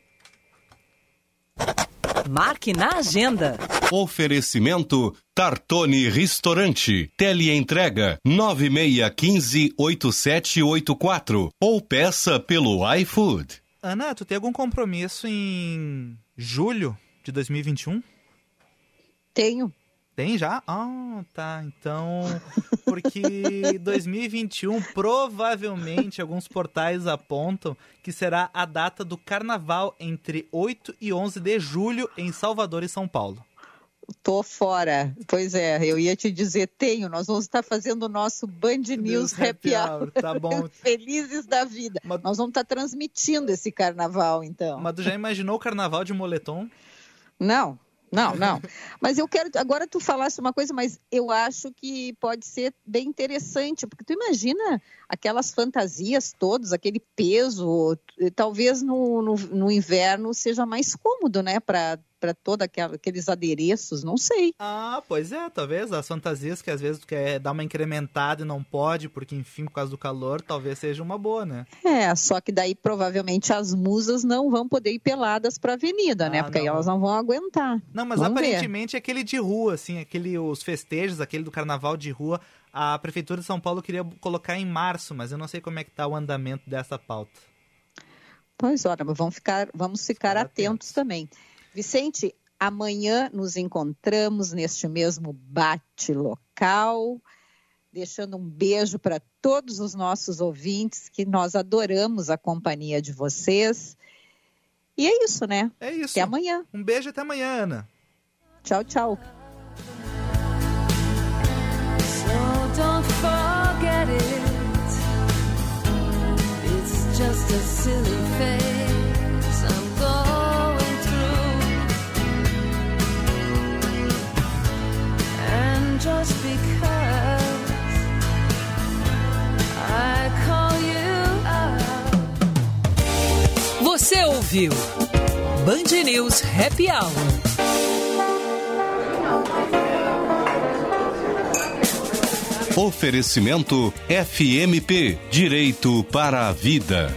Speaker 1: Marque na agenda.
Speaker 13: Oferecimento Tartone Restaurante. Teleentrega 96158784 ou peça pelo iFood.
Speaker 4: Ana, tu tem algum compromisso em julho de 2021?
Speaker 3: Tenho.
Speaker 4: Tem já? Ah, tá. Então, porque 2021 provavelmente alguns portais apontam que será a data do carnaval entre 8 e 11 de julho em Salvador e São Paulo.
Speaker 3: Tô fora. Pois é, eu ia te dizer, tenho. Nós vamos estar fazendo o nosso Band News Happy Hour.
Speaker 4: Tá bom.
Speaker 3: Felizes da vida. Nós vamos estar transmitindo esse carnaval, então.
Speaker 4: Mas tu já imaginou o carnaval de moletom?
Speaker 3: Não, não, não. Mas eu quero. Agora tu falasse uma coisa, mas eu acho que pode ser bem interessante, porque tu imagina aquelas fantasias todas, aquele peso. Talvez no, no, no inverno seja mais cômodo, né? Para todos aqueles adereços, não sei.
Speaker 4: Ah, pois é, talvez as fantasias que às vezes tu quer dar uma incrementada e não pode, porque enfim, por causa do calor, talvez seja uma boa, né?
Speaker 3: É, só que daí provavelmente as musas não vão poder ir peladas para a avenida, né?
Speaker 4: Ah,
Speaker 3: Porque aí
Speaker 4: não.
Speaker 3: elas não vão aguentar.
Speaker 4: Não, mas
Speaker 3: Vamos ver.
Speaker 4: aparentemente é aquele de rua, assim, aquele, os festejos, aquele do carnaval de rua, a Prefeitura de São Paulo queria colocar em março, mas eu não sei como é que tá o andamento dessa pauta.
Speaker 3: Pois olha, mas vamos ficar, vamos ficar atentos também. Vicente, amanhã nos encontramos neste mesmo bate local, deixando um beijo para todos os nossos ouvintes, que nós adoramos a companhia de vocês. E é isso, né?
Speaker 4: É isso.
Speaker 3: Até amanhã.
Speaker 4: Um beijo até amanhã, Ana.
Speaker 3: Tchau, tchau.
Speaker 14: So
Speaker 1: Você ouviu Band News Happy Hour.
Speaker 13: Oferecimento FMP Direito para a Vida.